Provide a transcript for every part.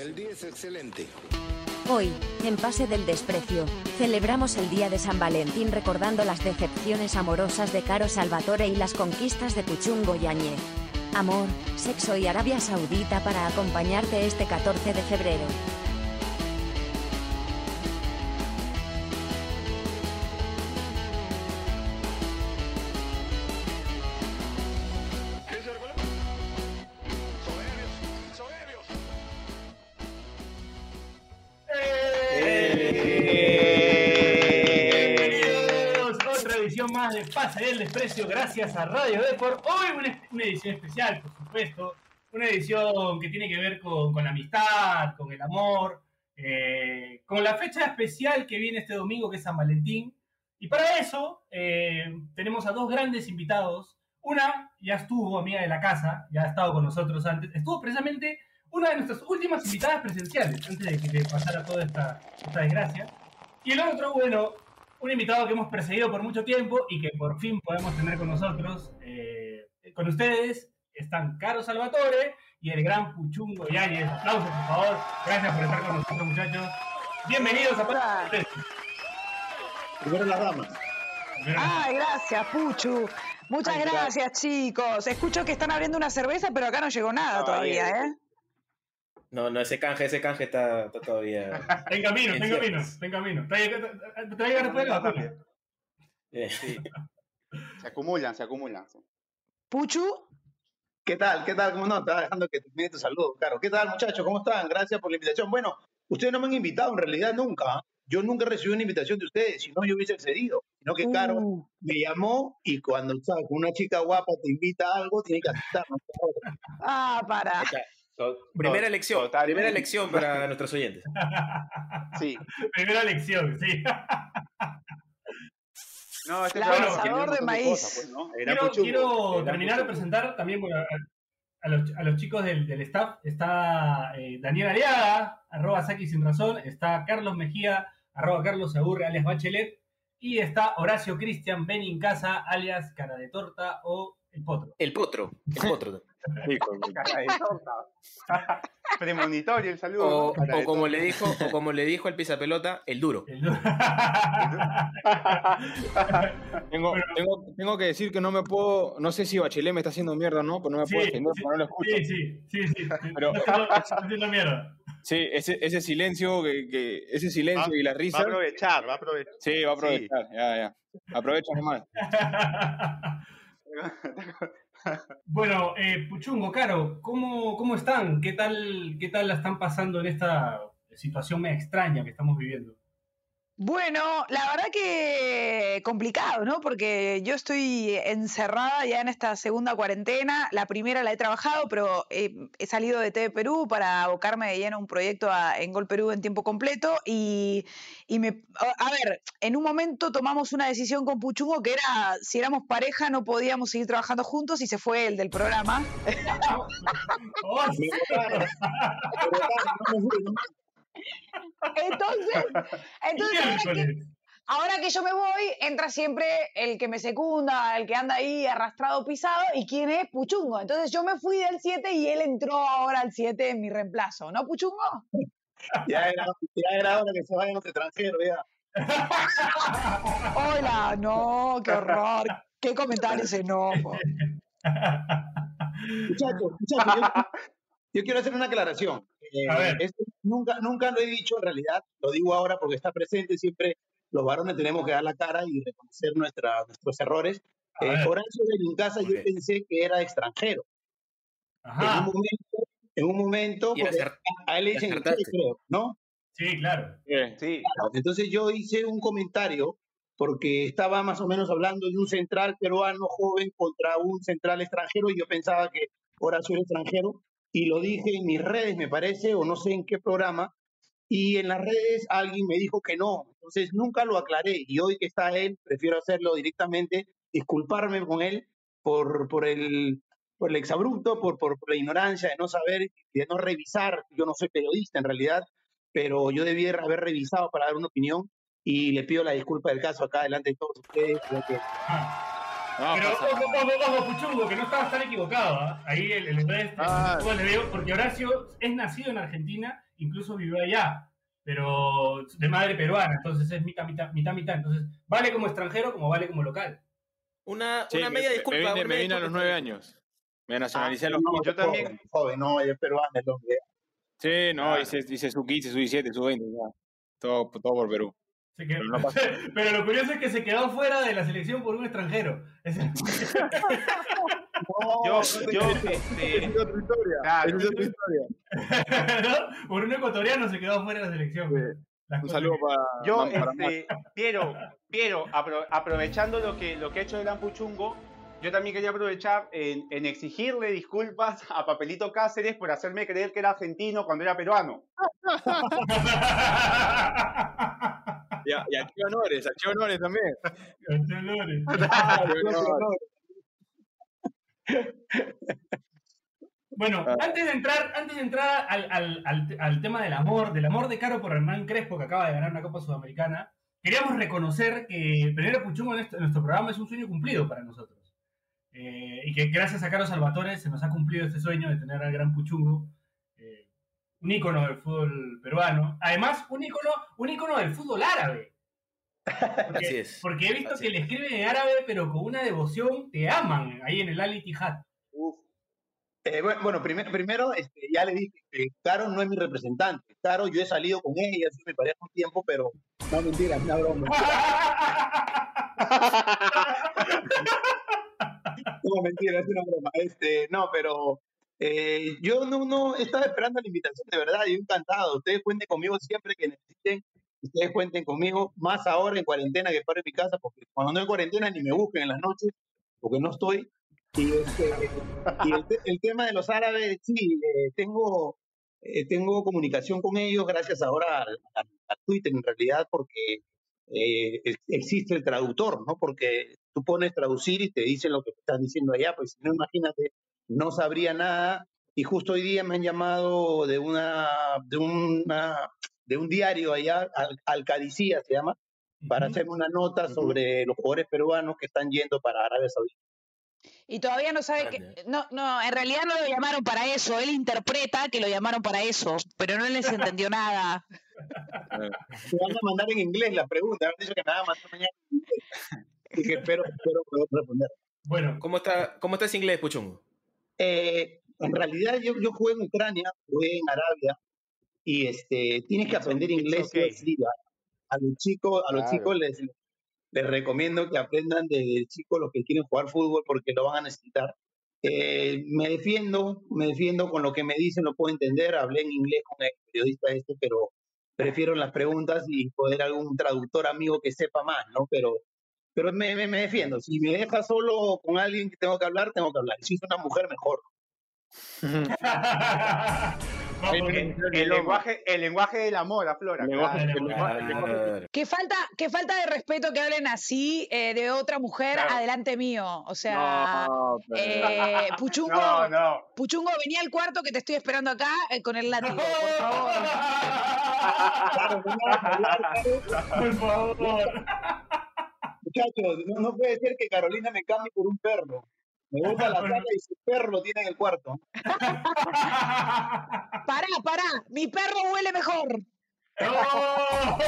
El día es excelente. Hoy, en Pase del Desprecio, celebramos el Día de San Valentín recordando las decepciones amorosas de Caro Salvatore y las conquistas de Puchungo Yañez. Amor, sexo y Arabia Saudita para acompañarte este 14 de febrero. Pase del Desprecio, gracias a Radio Deport. Hoy una, una edición especial, por supuesto. Una edición que tiene que ver con, con la amistad, con el amor, eh, con la fecha especial que viene este domingo, que es San Valentín. Y para eso eh, tenemos a dos grandes invitados. Una ya estuvo amiga de la casa, ya ha estado con nosotros antes. Estuvo precisamente una de nuestras últimas invitadas presenciales, antes de que pasara toda esta, esta desgracia. Y el otro, bueno, un invitado que hemos perseguido por mucho tiempo y que por fin podemos tener con nosotros, eh, con ustedes, están Caro Salvatore y el gran Puchungo Yáñez. Aplausos, por favor. Gracias por estar con nosotros, muchachos. Bienvenidos a Pase Primero las damas. Ay, gracias, Puchu. Muchas Ay, gracias, chicos. Escucho que están abriendo una cerveza, pero acá no llegó nada Todavía. todavía, ¿eh? No, no, ese canje, ese canje está, está todavía. Está en camino, está en camino, está en camino. Traiga, después la vacuna. Eh, Se acumulan, se acumulan. Puchu, ¿Qué tal? ¿Qué tal? ¿Cómo no? Estaba dejando que termine tu saludo, claro. ¿Qué tal, muchachos? ¿Cómo están? Gracias por la invitación. Bueno, ustedes no me han invitado en realidad nunca. ¿ah? Yo nunca recibí una invitación de ustedes, si no yo hubiese accedido. Sino que, Caro Uh. me llamó y cuando ¿sabes? una chica guapa te invita a algo, tiene que aceptar. ¿no? ah, para. Primera elección, totalmente. primera elección para nuestros oyentes. Sí. Primera lección, sí. No, este Lanzador de maíz. cosas, pues, Quiero, Puchungo, quiero era terminar de presentar también bueno, a, a los, a los chicos del, del staff. Está eh, Daniel Ariaga, arroba Saki sin razón. Está Carlos Mejía, arroba Carlos Aburre, alias Bachelet. Y está Horacio Cristian Benin Casa, alias Cara de Torta o El Potro. El potro, el potro. Premonitorio el saludo. O, como le dijo, o como le dijo el pelota, el duro. El- Tengo, Bueno. tengo, tengo que decir que no me puedo, no sé si Bachelet me está haciendo mierda o no, pero no me Sí, puedo defender sí, porque no lo escucho. sí, sí, sí, sí. Pero- haciendo mierda. Sí, ese, ese silencio, que, que- ese Va, silencio y la va risa. a aprovechar, va a aprovechar. Sí, va a aprovechar, ya, ya. Aprovecha nomás. Bueno, eh, Puchungo, Caro, ¿cómo, ¿cómo están? ¿Qué tal, ¿Qué tal la están pasando en esta situación extraña que estamos viviendo? Bueno, la verdad que complicado, ¿no? Porque yo estoy encerrada ya en esta segunda cuarentena. La primera la he trabajado, pero eh, he salido de TV Perú para abocarme de lleno a un proyecto a- en Gol Perú en tiempo completo. Y, y me. A a ver, en un momento tomamos una decisión con Puchungo que era: si éramos pareja, no podíamos seguir trabajando juntos y se fue el del programa. No ¿no? Entonces, entonces ahora que, Miércoles. ahora que yo me voy, entra siempre el que me secunda, el que anda ahí arrastrado, pisado, y quién es Puchungo. Entonces yo me fui del 7 y él entró ahora al 7 en mi reemplazo, ¿no, Puchungo? Ya era, ya era hora que se vayan los extranjeros, ya. Hola, no, qué horror, qué comentario ese enojo. Muchachos, muchachos, yo, yo quiero hacer una aclaración. Eh, A ver. esto nunca, nunca lo he dicho en realidad, lo digo ahora porque está presente siempre. Los varones tenemos que dar la cara y reconocer nuestra, nuestros errores. A Eh. Horacio de Lincasa yo pensé que era extranjero. En un momento, en un momento a él le dicen, creo, ¿no? sí, claro. Sí, Entonces yo hice un comentario porque estaba más o menos hablando de un central peruano joven contra un central extranjero y yo pensaba que Horacio era extranjero y lo dije en mis redes, me parece, o no sé en qué programa, y en las redes alguien me dijo que no. Entonces nunca lo aclaré y hoy que está él, prefiero hacerlo directamente, disculparme con él por, por el por el exabrupto, por, por, la ignorancia de no saber, de no revisar. Yo no soy periodista en realidad, pero yo debía haber revisado para dar una opinión y le pido la disculpa del caso acá delante de todos ustedes. Que- Ah, No, Pero ojo, ojo, ojo, Puchungo, que no estabas tan equivocado. ¿ah? Ahí el, el resto, Ah. le veo, porque Horacio es nacido en Argentina, incluso vivió allá, pero de madre peruana, entonces es mitad, mitad, mitad, mitad. Entonces, vale como extranjero como vale como local. Una, Sí, una me, media me- disculpa. me vine, me vine a los nueve años. Me nacionalicé a los No, yo también. Joven, no, es peruana, el hombre. Sí, no, Claro. hice, hice su 15, su 17, su 20. ya. Todo, todo por Perú. Se quedó- Pero no pasa. pero lo curioso es que se quedó fuera de la selección por un extranjero. Es- No, Yo, no, yo, no, Esa este, es otra historia. Claro. Esa es otra historia. ¿no? Por un ecuatoriano se quedó fuera de la selección. Sí. Un saludo para, yo, para este, Piero, Piero, apro- aprovechando lo que, lo que ha hecho el Ampuchungo, yo también quería aprovechar en, en exigirle disculpas a Papelito Cáceres por hacerme creer que era argentino cuando era peruano. Y a, y a Honores, a Che Honores también. Dolores. Che Honores. Bueno, Ah. antes de entrar, antes de entrar al, al- al- al tema del amor, del amor de Caro por Hernán Crespo, que acaba de ganar una Copa Sudamericana, queríamos reconocer que tener a Puchungo en, este- en nuestro programa es un sueño cumplido para nosotros. Eh, y que gracias a Caro Salvatore se nos ha cumplido este sueño de tener al gran Puchungo, un ícono del fútbol peruano. Además, un ícono, un ícono del fútbol árabe. Porque, Así es. porque he visto Así que le escriben en árabe, pero con una devoción, te aman ahí en el Al Ittihad. Eh, bueno, bueno, primero, primero este, ya le dije que Caro no es mi representante. Caro, yo he salido con ella, soy mi pareja un tiempo, pero no mentira, es una broma. No, mentira, es una broma. Este, no, pero eh, yo no, no estaba esperando la invitación, de verdad, yo encantado. Ustedes cuenten conmigo siempre que necesiten. Ustedes cuenten conmigo, más ahora en cuarentena que paro en mi casa, porque cuando no hay cuarentena ni me busquen en las noches, porque no estoy. Y, este, y el, el tema de los árabes, sí, eh, tengo, eh, tengo comunicación con ellos gracias ahora al, al- al Twitter, en realidad, porque eh, ex- existe el traductor, ¿no? Porque tú pones traducir y te dicen lo que te están diciendo allá, pues si no, imagínate, no sabría nada. Y justo hoy día me han llamado de una, de una, de un diario allá, Al, Alcadicía se llama, para hacerme una nota sobre los jugadores peruanos que están yendo para Arabia Saudita. Y todavía no sabe que. No, no, en realidad no lo llamaron para eso. Él interpreta que lo llamaron para eso, pero no les entendió nada. Me van a mandar en inglés la pregunta, han dicho que me van a mandar mañana en inglés. Así que espero, espero poder responder. Bueno, ¿Cómo está, ¿Cómo está ese inglés, Puchungo? Eh, en realidad yo, yo jugué en Ucrania, jugué en Arabia y este, tienes que aprender inglés. okay. sí, a, a los chicos, a los Claro. chicos les, les recomiendo que aprendan desde chicos los que quieren jugar fútbol porque lo van a necesitar. Eh, me defiendo, me defiendo con lo que me dicen, lo puedo entender. Hablé en inglés con el periodista este, pero prefiero las preguntas y poder algún traductor amigo que sepa más, ¿no? Pero, pero me, me, me defiendo. Si me deja solo con alguien que tengo que hablar, tengo que hablar. Si es una mujer, mejor. El, el lenguaje, el lenguaje del amor, aflora. Claro. Que falta, que falta de respeto que hablen así eh, de otra mujer Claro. adelante mío. O sea, No, pero- eh, Puchungo, No, no. Puchungo, venía al cuarto que te estoy esperando acá eh, con el látigo, por favor. Por favor. Muchachos, no, no puede ser que Carolina me cambie por un perro. Me voy a la sala y su perro lo tiene en el cuarto. Pará, pará, mi perro huele mejor. ¡Oh!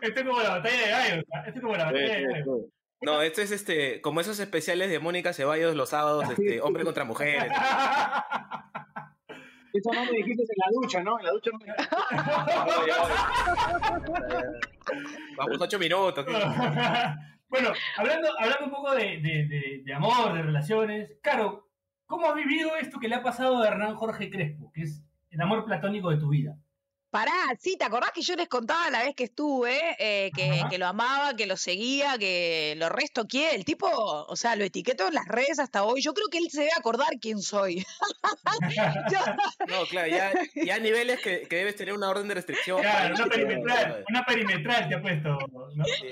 Esto es como la batalla de gallos. ¿ah? Esto es como la batalla de gallos. No, esto es este, como esos especiales de Mónica Ceballos los sábados, este, hombre contra mujeres. Eso no me dijiste en la ducha, ¿no? En la ducha no me Vamos ocho minutos. ¿qué? bueno, hablando, hablando un poco de, de- de- de amor, de relaciones. Caro, ¿cómo has vivido esto que le ha pasado a Hernán Jorge Crespo, que es el amor platónico de tu vida? Pará, sí, ¿te acordás que yo les contaba la vez que estuve, eh, que, que lo amaba, que lo seguía, que lo restoqué? El tipo, o sea, lo etiqueto en las redes hasta hoy. Yo creo que él se debe acordar quién soy. Yo- No, claro, ya, ya niveles que, que debes tener una orden de restricción. Claro, una perimetral, una perimetral te ha puesto, ¿no? sí.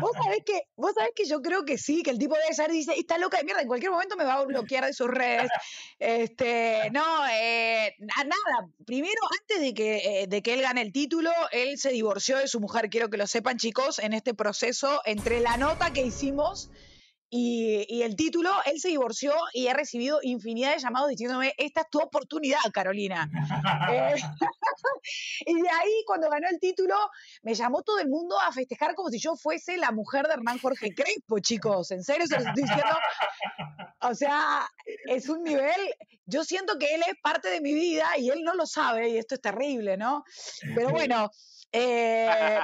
vos sabés que, vos sabés que yo creo que sí, que el tipo debe ser, dice, está loca de mierda, en cualquier momento me va a bloquear de sus redes. Este, no, eh, na- nada, primero, antes de que, eh, de que él gane el título, él se divorció de su mujer, quiero que lo sepan chicos, en este proceso, entre la nota que hicimos Y, y el título, él se divorció y he recibido infinidad de llamados diciéndome, esta es tu oportunidad, Carolina. Eh, y de ahí, cuando ganó el título, me llamó todo el mundo a festejar como si yo fuese la mujer de Hernán Jorge Crespo, chicos. En serio, se lo estoy diciendo. O sea, es un nivel. Yo siento que él es parte de mi vida y él no lo sabe, y esto es terrible, ¿no? Pero bueno. eh,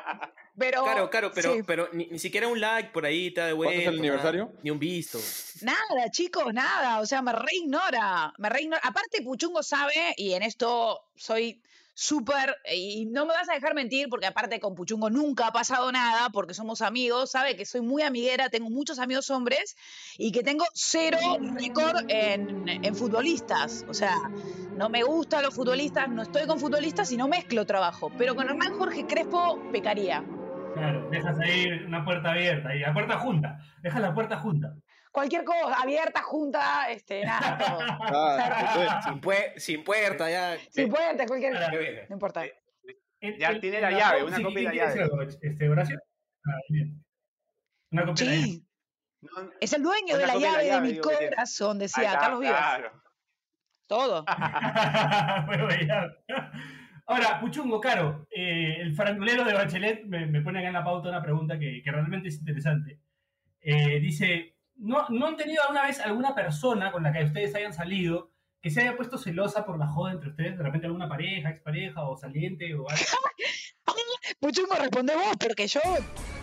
pero, Claro, claro, pero, sí. pero ni, ni siquiera un like por ahí te da de ¿Cuándo es el vuelta, nada? Ni un visto. Nada, chicos, nada. O sea, me reignora. Me reignora. Aparte, Puchungo sabe, y en esto soy súper. Y no me vas a dejar mentir, porque aparte con Puchungo nunca ha pasado nada, porque somos amigos. Sabe que soy muy amiguera, tengo muchos amigos hombres y que tengo cero récord en, en futbolistas. O sea, no me gustan los futbolistas, no estoy con futbolistas y no mezclo trabajo. Pero con Hernán Jorge Crespo pecaría. Claro, dejas ahí una puerta abierta y la puerta junta. Dejas la puerta junta. Cualquier cosa, abierta, junta, este, nada, todo. Ah, Sin, pue- sin puerta, ya. Si puede, cualquier bien. No importa. En- Ya en- tiene en la llave, una sí, copia de la ¿quién quiere llave. algo? Este, Horacio. Ah, bien. Una copia de la llave. Sí, es el dueño de Una la copia de la llave de mi corazón, decía Carlos Vives. claro. Todo. Ahora, Puchungo, Caro, eh, el farandulero de Bachelet me, me pone acá en la pauta una pregunta que, que realmente es interesante. Eh, dice, ¿no, ¿no han tenido alguna vez alguna persona con la que ustedes hayan salido que se haya puesto celosa por la joda entre ustedes? De repente alguna pareja, expareja o saliente o algo. Puchungo, responde vos, porque yo.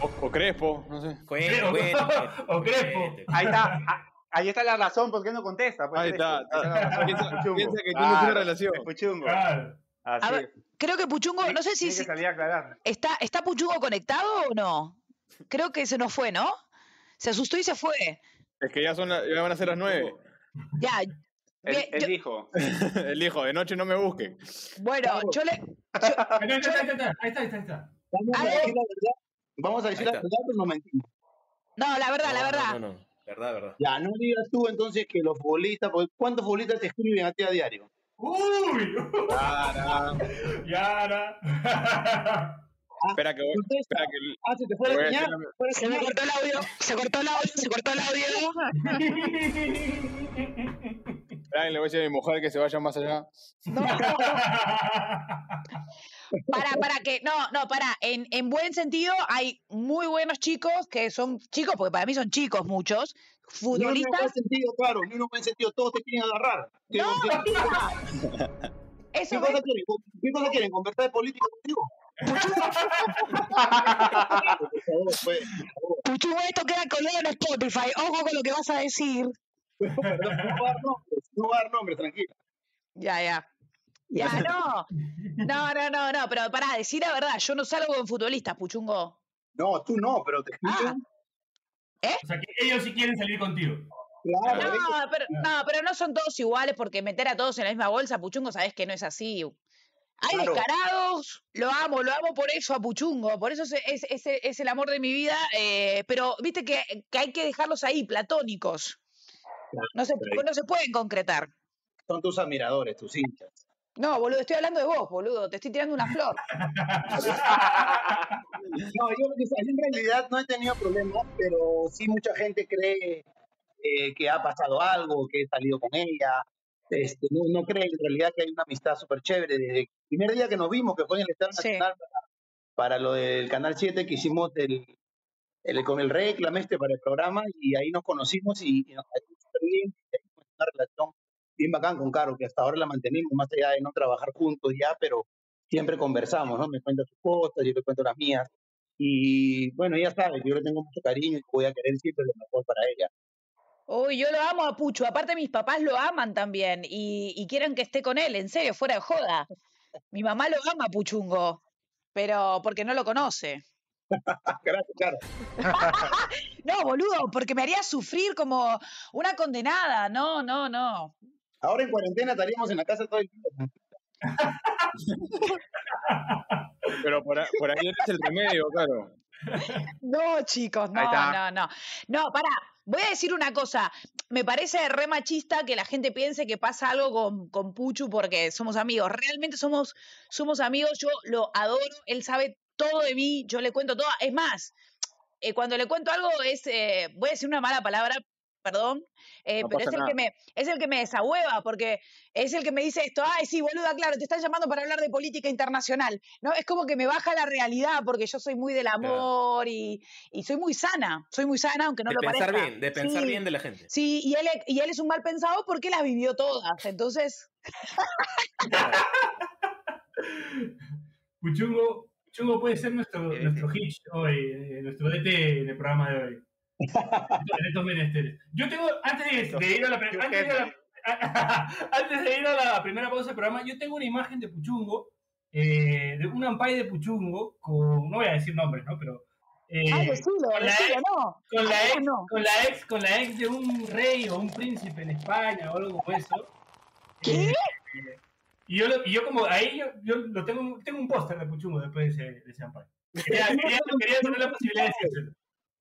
o, o Crespo, no sé. Cuente, O- cuente, o Crespo. Ahí está. ah, Ahí está la razón por qué no contesta. pues, Ahí está, Ahí está la razón. Piensa- piensa que tiene una relación. es Puchungo. Claro. Así A ver, es. Creo que Puchungo, no sé si, está, está Puchungo conectado o no. Creo que se nos fue, ¿no? Se asustó y se fue. Es que ya, son la- ya van a ser las nueve. Ya. Él, bien, él yo- dijo. El hijo, de noche no me busque. bueno, yo le. Ahí está, ahí está, ahí está. Vamos a A ver. decir la verdad. Vamos a decir la verdad, pero no mentimos. No, la verdad, la No, verdad. No, no, no. Verdad, verdad. Ya, no digas tú entonces que los futbolistas, porque ¿cuántos futbolistas te escriben a ti a diario? ¡Uy! Para. Yara. Espera que voy. Contesta. Espera que. Ah, se te fue la señal. Se me cortó el audio, se cortó el audio, se cortó el audio. Espera que le voy a decir a mi mujer que se vaya más allá. No. Para, para que, no, no, para, en, en buen sentido hay muy buenos chicos que son chicos, porque para mí son chicos muchos, Ni uno en futbolistas. buen sentido, claro, ni uno en buen sentido, todos te quieren agarrar. ¿Qué, No, qué- Eso qué es cosa quieren? ¿Qué cosa quieren? ¿Conversar de política contigo? Puchu, esto queda colgado en Spotify. Ojo con lo que vas a decir. Perdón, no voy a dar nombres, no voy a dar nombres, tranquila. Ya, ya. Ya, no. No, no, no, no, pero para decir la verdad, yo no salgo con futbolistas, Puchungo. No, tú no, pero te escriben. O sea, que ellos sí quieren salir contigo. Claro, No, pero, no, pero no son todos iguales porque meter a todos en la misma bolsa, Puchungo, sabes que no es así. Hay Claro. descarados, lo amo, lo amo por eso a Puchungo, por eso es, es, es- es el amor de mi vida, eh, pero viste que, que hay que dejarlos ahí, platónicos. No se, pero- no se pueden concretar. son tus admiradores, tus hinchas. No, boludo, estoy hablando de vos, boludo, te estoy tirando una flor. No, yo en realidad no he tenido problemas, pero sí mucha gente cree eh, que ha pasado algo, que he salido con ella. Este, no, no cree en realidad que hay una amistad súper chévere. Desde el primer día que nos vimos, que fue en el Estadio Sí. Nacional para, para lo del Canal 7 que hicimos el, el- con el reclame este para el programa, y ahí nos conocimos y, y nos caímos súper bien. y tenemos una relación bien bacán con Caro, que hasta ahora la mantenemos, más allá de no trabajar juntos ya, pero siempre conversamos, ¿no? Me cuenta sus cosas, yo le cuento las mías. Y bueno, ella sabe yo le tengo mucho cariño y voy a querer siempre lo mejor para ella. Uy, yo lo amo a Pucho. Aparte, mis papás lo aman también y, y quieren que esté con él, en serio, fuera de joda. Mi mamá lo ama a Puchungo, pero porque no lo conoce. Gracias, Caro. No, boludo, porque me haría sufrir como una condenada. No, no, no. Ahora en cuarentena estaríamos en la casa todo el día. Pero por, por ahí es el remedio, claro. No, chicos, no, está. no, no. No, pará, voy a decir una cosa. Me parece re machista que la gente piense que pasa algo con, con Puchu porque somos amigos. Realmente somos, somos amigos, yo lo adoro, él sabe todo de mí, yo le cuento todo. Es más, eh, cuando le cuento algo es, eh, voy a decir una mala palabra, perdón, eh, No pero es el, que me, es el que me desahueva, porque es el que me dice esto, ay, sí, boluda, claro, te están llamando para hablar de política internacional. No, es como que me baja la realidad, porque yo soy muy del amor y, y soy muy sana, soy muy sana, aunque no de lo pensar parezca. bien, de pensar Sí, bien de la gente. Sí, y él, y él es un mal pensado porque las vivió todas. Entonces, Puchungo, Puchungo puede ser nuestro, nuestro hit hoy, eh, nuestro DT en el programa de hoy. En estos menesteres. Yo tengo, antes de, de ir a la, antes de ir a la- antes de ir a la primera pausa del programa, yo tengo una imagen de Puchungo, eh, de un ampay de Puchungo, con, no voy a decir nombres, ¿no? Pero eh, ay, decilo, con, la ex, no. con, la ex, no. con la ex, con la ex de un rey o un príncipe en España o algo como eso. ¿Qué? Eh, y yo, lo- y yo como ahí yo, yo lo tengo, tengo un póster de Puchungo después de ese, de ese ampay. Quería, quería, quería tener la posibilidad de decírselo.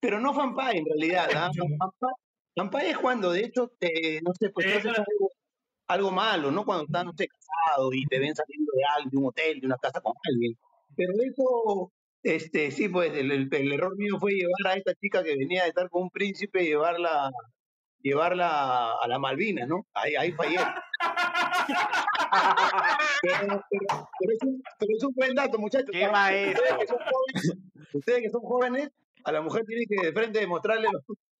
Pero no fanpage en realidad. ¿ah? Es cuando, de hecho, te, no sé, pues Eso haces algo, algo malo, ¿no? Cuando estás, no sé, casado y te ven saliendo de algo, de un hotel, de una casa con alguien. Pero eso, este, sí, pues el, el- el error mío fue llevar a esta chica que venía de estar con un príncipe, llevarla, llevarla a la Malvinas, ¿no? Ahí, ahí fallé. Pero, pero- pero es un, pero es un buen dato, muchachos. ¡Qué Ustedes maestro! que son jóvenes, ustedes que son jóvenes, a la mujer tienen que de frente demostrarle,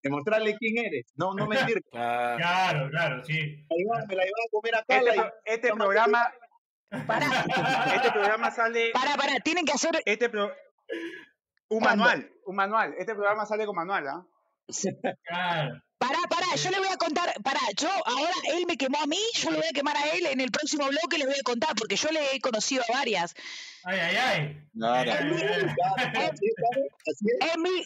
demostrarle quién eres, no, no mentir. Claro, claro, sí. Me la me la llevaba a comer acá. Este, la este programa, Pará, este programa sale, pará, pará, tienen que hacer. este pro- un ¿Cuándo? manual, un manual. Este programa sale con manual, ¿ah? Claro. Pará, pará, yo le voy a contar, pará, yo ahora él me quemó a mí, yo le voy a quemar a él, en el próximo bloque les voy a contar, porque yo le he conocido a varias. Ay, ay, ay. Mi, mi-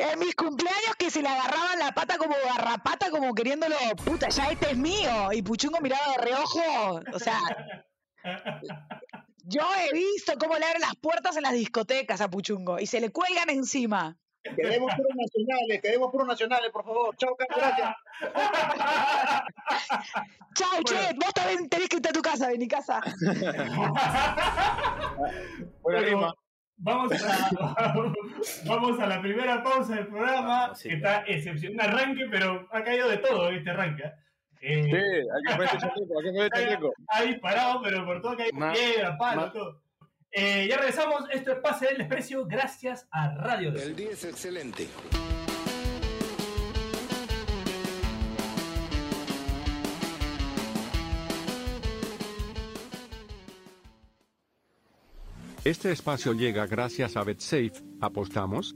en mis cumpleaños que se le agarraban la pata como garrapata, como queriéndolo, puta, ya este es mío, y Puchungo miraba de reojo, o sea, yo he visto cómo le abren las puertas en las discotecas a Puchungo, y se le cuelgan encima. Queremos puros nacionales, queremos puros nacionales, por favor. Chao, Carlos, gracias. Chao, che, vos también tenés que irte a tu casa, ven mi casa. Buena Bueno, rima. Vamos a, vamos a la primera pausa del programa, Sí. que está excepcional. Un arranque, pero ha caído de todo este arranque. ¿eh? Sí, Eh, hay que poner chaleco, hay que poner chaleco. ha disparado, pero por todo ha caído Ma- piedra, palo, todo. Eh, ya regresamos. Esto es Pase del Desprecio gracias a Radio D. El día es excelente. Este espacio llega gracias a BetSafe. ¿Apostamos?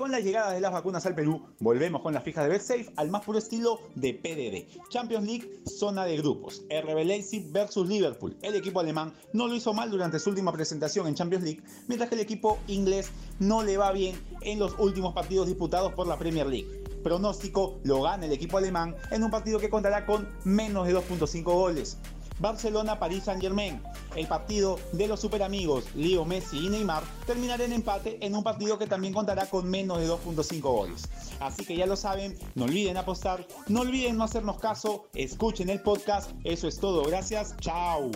Con la llegada de las vacunas al Perú, volvemos con las fijas de BetSafe al más puro estilo de PDD. Champions League, zona de grupos. RB Leipzig versus Liverpool. El equipo alemán no lo hizo mal durante su última presentación en Champions League, mientras que el equipo inglés no le va bien en los últimos partidos disputados por la Premier League. Pronóstico, lo gana el equipo alemán en un partido que contará con menos de 2.5 goles. Barcelona-París Saint-Germain. El partido de los superamigos Leo Messi y Neymar terminará en empate en un partido que también contará con menos de 2.5 goles. Así que ya lo saben, no olviden apostar, no olviden no hacernos caso, escuchen el podcast. Eso es todo, gracias, chao.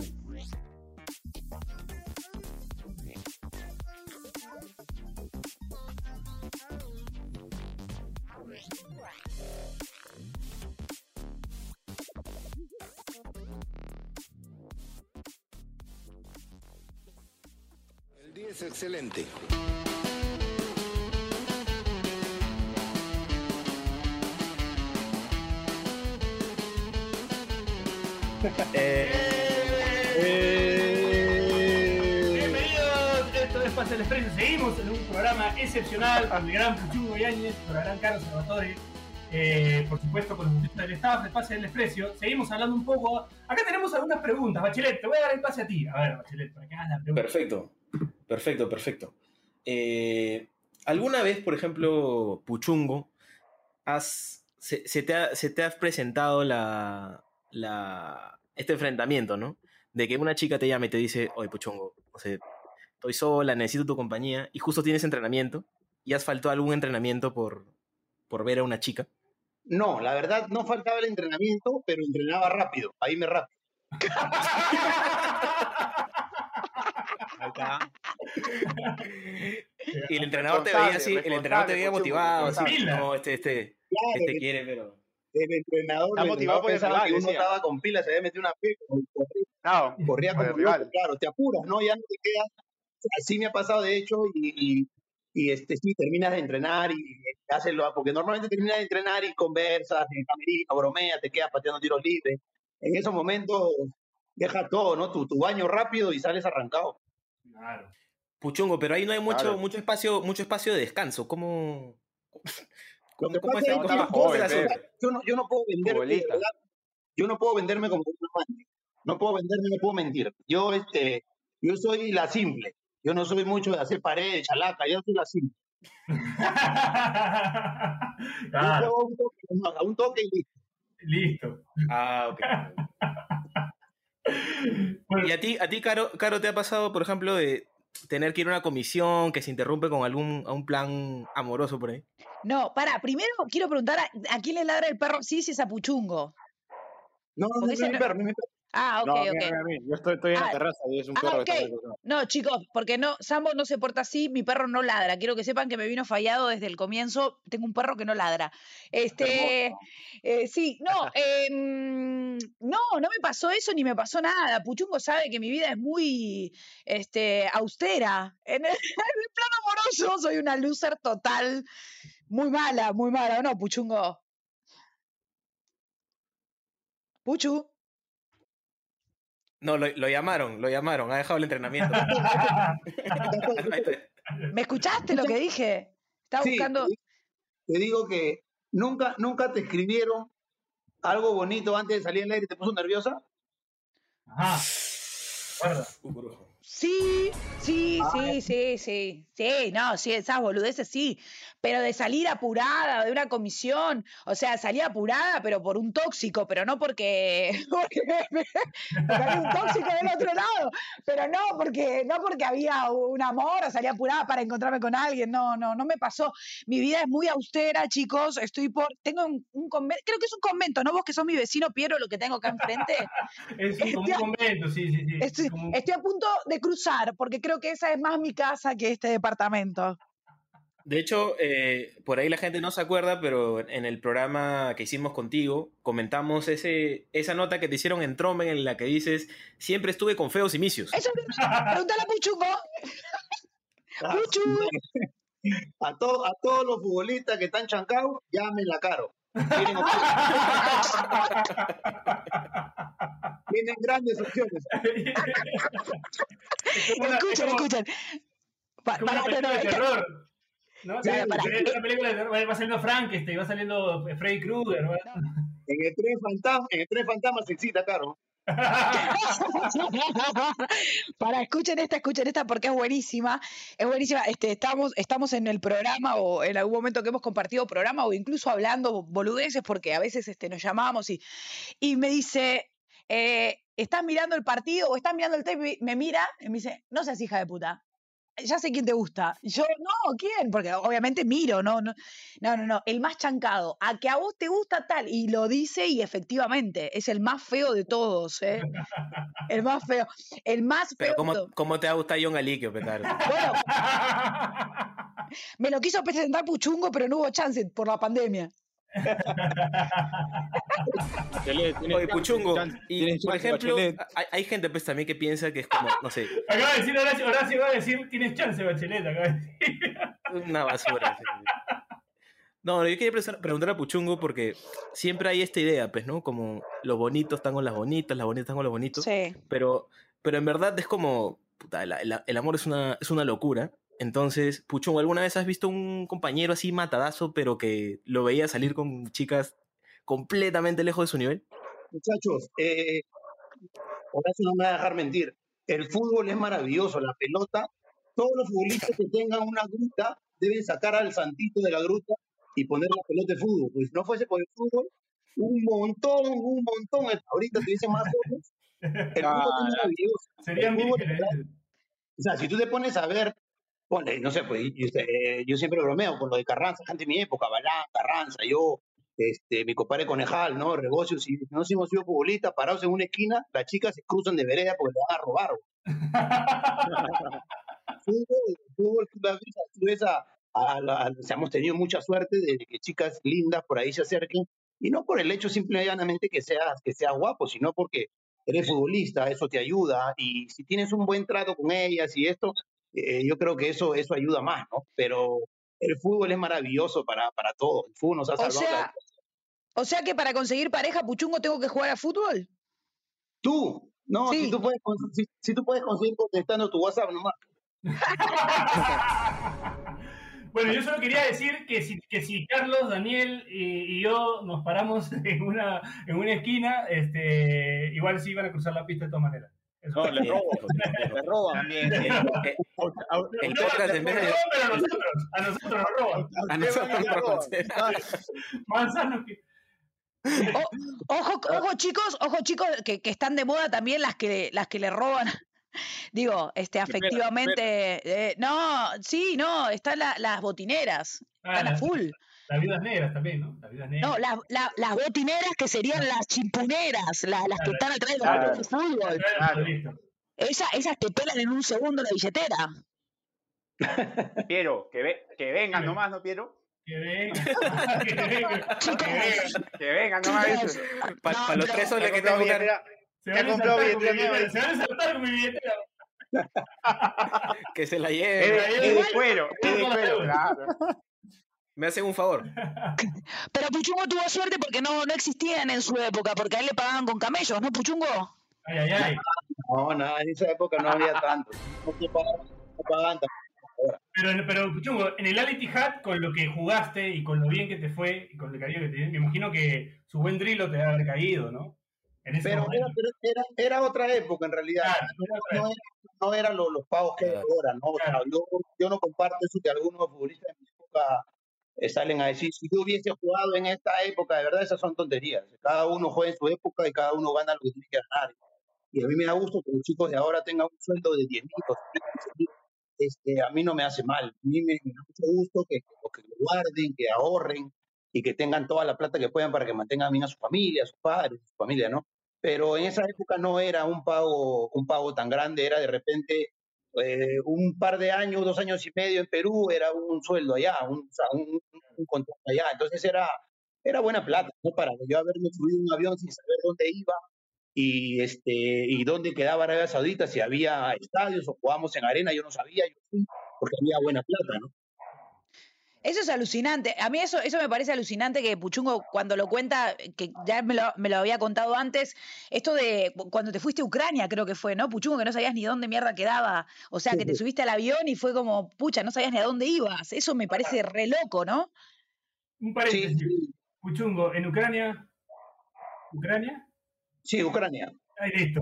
El día es excelente. Bienvenidos, esto es Pase del Desprecio. Seguimos en un programa excepcional con el gran Puchungo Yáñez, con el gran Carlos Salvatore, eh, por supuesto con los del staff de Pase del Desprecio. Seguimos hablando un poco. Acá tenemos algunas preguntas. Bachelet, te voy a dar el pase a ti. A ver, Bachelet, para que hagas la pregunta. Perfecto, perfecto, perfecto. Eh, ¿Alguna vez, por ejemplo, Puchungo, has, se, se te ha, se te ha presentado la, la, este enfrentamiento, ¿no? De que una chica te llama y te dice, oye, Puchungo, o sea, estoy sola, necesito tu compañía, y justo tienes entrenamiento, y has faltado algún entrenamiento por, por ver a una chica. No, la verdad no faltaba el entrenamiento, pero entrenaba rápido, ahí me rápido. Y el entrenador te veía así, el entrenador te veía motivado, así, no, este, este, Claro, este quiere, pero... el entrenador, Está motivado por pensaba que uno estaba con pilas, se había metido una corría, No, corría como rival. claro, te apuras, ¿no? Ya no te quedas. Así me ha pasado, de hecho, y, y, y, este, sí, terminas de entrenar y, y haces lo, porque normalmente terminas de entrenar y conversas, en camerino, bromeas, te quedas pateando tiros libres. En esos momentos dejas todo, ¿no? Tu, tu baño rápido y sales arrancado. Claro. Puchungo, pero ahí no hay mucho, Claro. mucho espacio, mucho espacio de descanso. ¿Cómo, cómo, cómo es- cómo- cómo joven, yo no, yo no puedo venderme, yo no puedo venderme como un amante. No puedo venderme, no puedo mentir. Yo, este, yo soy la simple. Yo no soy mucho de hacer paredes, chalaca, yo soy la simple. Yo claro, a un toque, nomás, a un toque y listo. listo. Ah, ok. Bueno, ¿Y a ti, a ti Caro, Caro, te ha pasado, por ejemplo, de tener que ir a una comisión que se interrumpe con algún a un plan amoroso por ahí? No, para, primero quiero preguntar a, a quién le ladra el perro sí si es a Puchungo. No, no, no, mi no- perro, no, mi perro. Ah, ok, no, ok. Yo estoy, estoy en Ah, la terraza y es un ah, perro que está. No, chicos, porque no, Sambo no se porta así, mi perro no ladra. Quiero que sepan que me vino fallado desde el comienzo. Tengo un perro que no ladra. Este, eh, sí, no, em, no, no me pasó eso ni me pasó nada. Puchungo sabe que mi vida es muy, este, austera. En el, en el plano amoroso soy una loser total, muy mala, muy mala, ¿o no, Puchungo? Puchu. No, lo, lo llamaron, lo llamaron, ha dejado el entrenamiento. ¿Me escuchaste lo que dije? Estaba Sí, buscando. te- digo que nunca, nunca te escribieron algo bonito antes de salir al aire y te puso nerviosa. Ajá. Guarda. Sí, sí, sí, sí, sí. Sí, no, sí, esas boludeces sí. Pero de salir apurada de una comisión, o sea, salí apurada, pero por un tóxico, pero no porque, porque, porque había un tóxico del otro lado. Pero no porque, no porque había un amor o salí apurada para encontrarme con alguien. No, no, no me pasó. Mi vida es muy austera, chicos. Estoy por. Tengo un, un convento, creo que es un convento, ¿no? Vos que sos mi vecino, Piero, lo que tengo acá enfrente. Es un- como un convento, sí, sí, sí. Estoy, Como- estoy a punto de cruzar, porque creo que esa es más mi casa que este departamento. De hecho, eh, por ahí la gente no se acuerda, pero en el programa que hicimos contigo, comentamos ese, esa nota que te hicieron en Tromen en la que dices, siempre estuve con feos inicios. Eso pregúntale a Puchungo. Ah, Puchu. A, to- a todos los futbolistas que están chancados, llamen la caro. Tienen, grandes opciones. Escuchen, escuchen. Pa- para, no, de terror. ¿no? Sí, para. una película de terror, va- saliendo Frankenstein, va saliendo Freddy Krueger. En el tren fantasma, en el tren fantasma se excita, caro. Para, escuchen esta, escuchen esta porque es buenísima. Es buenísima. Este, estamos, estamos en el programa o en algún momento que hemos compartido programa o incluso hablando boludeces porque a veces este, nos llamamos y, y me dice, eh, ¿estás mirando el partido o estás mirando el tape? Me mira y me dice, no seas hija de puta. Ya sé quién te gusta. Yo, no, ¿quién? Porque obviamente miro, no, no, no, no, no, el más chancado, a que a vos te gusta tal, y lo dice y efectivamente es el más feo de todos, ¿eh? El más feo, el más feo. Pero ¿cómo, cómo te va a gustar John Aliquio, Petaro? Bueno, me lo quiso presentar Puchungo, pero no hubo chance por la pandemia. Oye, Puchungo, y por ejemplo, hay, hay gente pues también que piensa que es como, no sé, Acaba de decir Horacio, Horacio va a decir, tienes chance, Bachelet, acaba de decir. una basura. sí. No, yo quería pre- preguntar a Puchungo porque siempre hay esta idea, pues, ¿no? Como los bonitos están con las bonitas, las bonitas están con los bonitos. Sí. Pero, pero en verdad es como, puta, el, el- el amor es una, es una locura. Entonces, Puchungo, ¿alguna vez has visto un compañero así matadazo, pero que lo veía salir con chicas completamente lejos de su nivel? Muchachos, eh, Horacio no me va a dejar mentir. El fútbol es maravilloso, la pelota. Todos los futbolistas que tengan una gruta deben sacar al santito de la gruta y poner la pelota de fútbol. Pues si no fuese por el fútbol, un montón, un montón. Ahorita te dicen más ojos. El fútbol es maravilloso. Serían El fútbol, o sea, si tú te pones a ver, ponle, no sé, pues yo, eh, yo siempre bromeo con lo de Carranza, gente de mi época, Balán, Carranza, yo, este, mi compadre Conejal, ¿no? Regocios, si no hemos sido futbolistas, parados en una esquina, las chicas se cruzan de vereda porque le van a robar. güey. fútbol, el fútbol tú ves, tú ves a, a la- a- o sea, hemos tenido mucha suerte de que chicas lindas por ahí se acerquen, y no por el hecho simple y llanamente que seas, que seas guapo, sino porque eres futbolista, eso te ayuda, y si tienes un buen trato con ellas y esto, eh, yo creo que eso, eso ayuda más, ¿no? Pero el fútbol es maravilloso para, para todo, el fútbol nos ha O salvado. la sea, o sea que para conseguir pareja, Puchungo, tengo que jugar a fútbol. Tú, no, Sí. si, tú puedes, si, si tú puedes conseguir contestando tu WhatsApp nomás. Bueno, yo solo quería decir que si, que si Carlos, Daniel y, y yo nos paramos en una, en una esquina, este, igual sí iban a cruzar la pista de todas maneras. No, le robo, le roban. También. El, el- el podcast en vez de... pero a nosotros, a nosotros nos roban. A nosotros nos roban. Más sanos que... O- ojo, ojo chicos, ojo chicos, que, que están de moda también las que las que le roban. Digo, este, afectivamente. eh, no, sí, no, están la- las botineras. Ah, Están a full. Las viudas negras también, ¿no? Las viudas negras. No, las, la- las botineras que serían las chimpuneras, la- las que están atrás de los Claro. de fútbol. Claro, listo. Esa- esas te pelan en un segundo la billetera. Piero, que, ve- que vengan nomás, ¿no, Piero? Que venga, que venga, Chicos, que vengan nomás. chicos, eso. Para no, los tres soles que tengo que. Se van a saltar con mi billetera nueva. billetera, se van a saltar con mi billetera. que se la de, es de cuero, es de cuero, claro. Me hacen un favor. Pero Puchungo tuvo suerte porque no, no existían en su época, porque a él le pagaban con camellos, ¿no, Puchungo? Ay, ay, ay. No, nada, en esa época no había tanto. No te pagaban, no pagaban tanto. Pero, pero Chungo, en el Al Ittihad, con lo que jugaste y con lo bien que te fue y con el cariño que te dio, me imagino que su buen drilo te debe haber caído, ¿no? En ese Pero, era, era, era otra época en realidad. Claro, no, era, no era lo- los pagos que hay ahora, ¿no? O sea, yo, yo no comparto eso que algunos futbolistas de mi época eh, salen a decir, si yo hubiese jugado en esta época, de verdad esas son tonterías. Cada uno juega en su época y cada uno gana lo que tiene que ganar. Y a mí me da gusto que los chicos de ahora tengan un sueldo de 10 mil, 12 mil, este, a mí no me hace mal. A mí me, me da mucho gusto que, lo guarden, que ahorren y que tengan toda la plata que puedan para que mantengan a su familia, a sus padres, a su familia, ¿no? Pero en esa época no era un pago, un pago tan grande, era de repente eh, un par de años, dos años y medio en Perú, era un sueldo allá, un, un contrato allá. Entonces era, era buena plata, ¿no? Para yo haberme subido un avión sin saber dónde iba y, este, y dónde quedaba Arabia Saudita, si había estadios o jugábamos en arena, yo no sabía, yo fui, porque había buena plata, ¿no? Eso es alucinante. A mí eso, eso me parece alucinante que Puchungo cuando lo cuenta, que ya me lo, me lo había contado antes, esto de cu- cuando te fuiste a Ucrania, creo que fue, ¿no? Puchungo, que no sabías ni dónde mierda quedaba. O sea, Sí, que te sí. subiste al avión y fue como, pucha, no sabías ni a dónde ibas. Eso me parece re loco, ¿no? Un paréntesis. sí, Puchungo, en Ucrania. ¿Ucrania? sí, Ucrania. Ahí listo.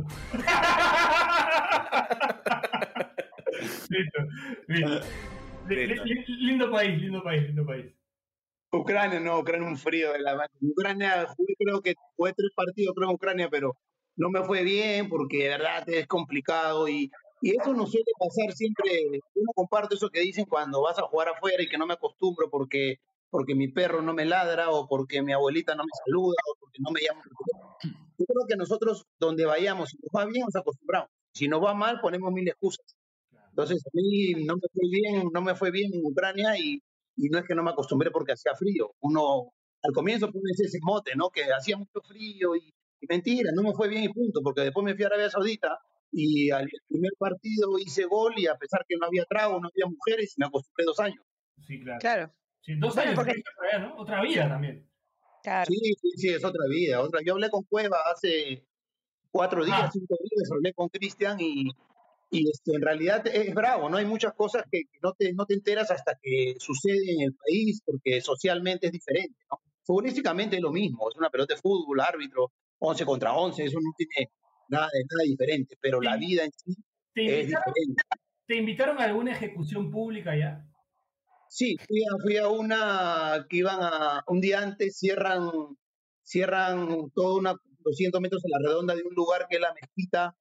listo. listo. Li- li- li- lindo país, lindo país, lindo país. Ucrania, no, Ucrania un frío de la Ucrania jugué, creo que jugué tres partidos, creo, en Ucrania, pero no me fue bien porque de verdad es complicado y, y eso nos suele pasar siempre. Yo no comparto eso que dicen cuando vas a jugar afuera y que no me acostumbro porque, porque mi perro no me ladra o porque mi abuelita no me saluda o porque no me llama. Yo creo que nosotros, donde vayamos, si nos va bien, nos acostumbramos. Si nos va mal, ponemos mil excusas. Entonces, a mí no me fue bien, no me fue bien en Ucrania y, y no es que no me acostumbré porque hacía frío. Uno, al comienzo pones ese mote, ¿no? Que hacía mucho frío y, y mentira, no me fue bien y punto, porque después me fui a Arabia Saudita y al primer partido hice gol y a pesar que no había trago, no había mujeres, me acostumbré dos años. Sí, claro. Claro, Sí, dos Bueno, años porque- por allá, ¿no? Otra vida también. claro. Sí, sí, sí, es otra vida. Otra. Yo hablé con Cueva hace cuatro días, Ah. cinco días, hablé con Cristian y, y este, en realidad es bravo, ¿no? Hay muchas cosas que no te, no te enteras hasta que sucede en el país, porque socialmente es diferente, ¿no? Futbolísticamente es lo mismo, es una pelota de fútbol, árbitro, 11 contra 11, eso no tiene nada, nada diferente, pero la vida en sí ¿Te es invitaron, diferente. ¿Te invitaron a alguna ejecución pública ya? Sí, fui a, fui a una que iban a, un día antes cierran, cierran toda una 200 metros a la redonda de un lugar que es la mezquita,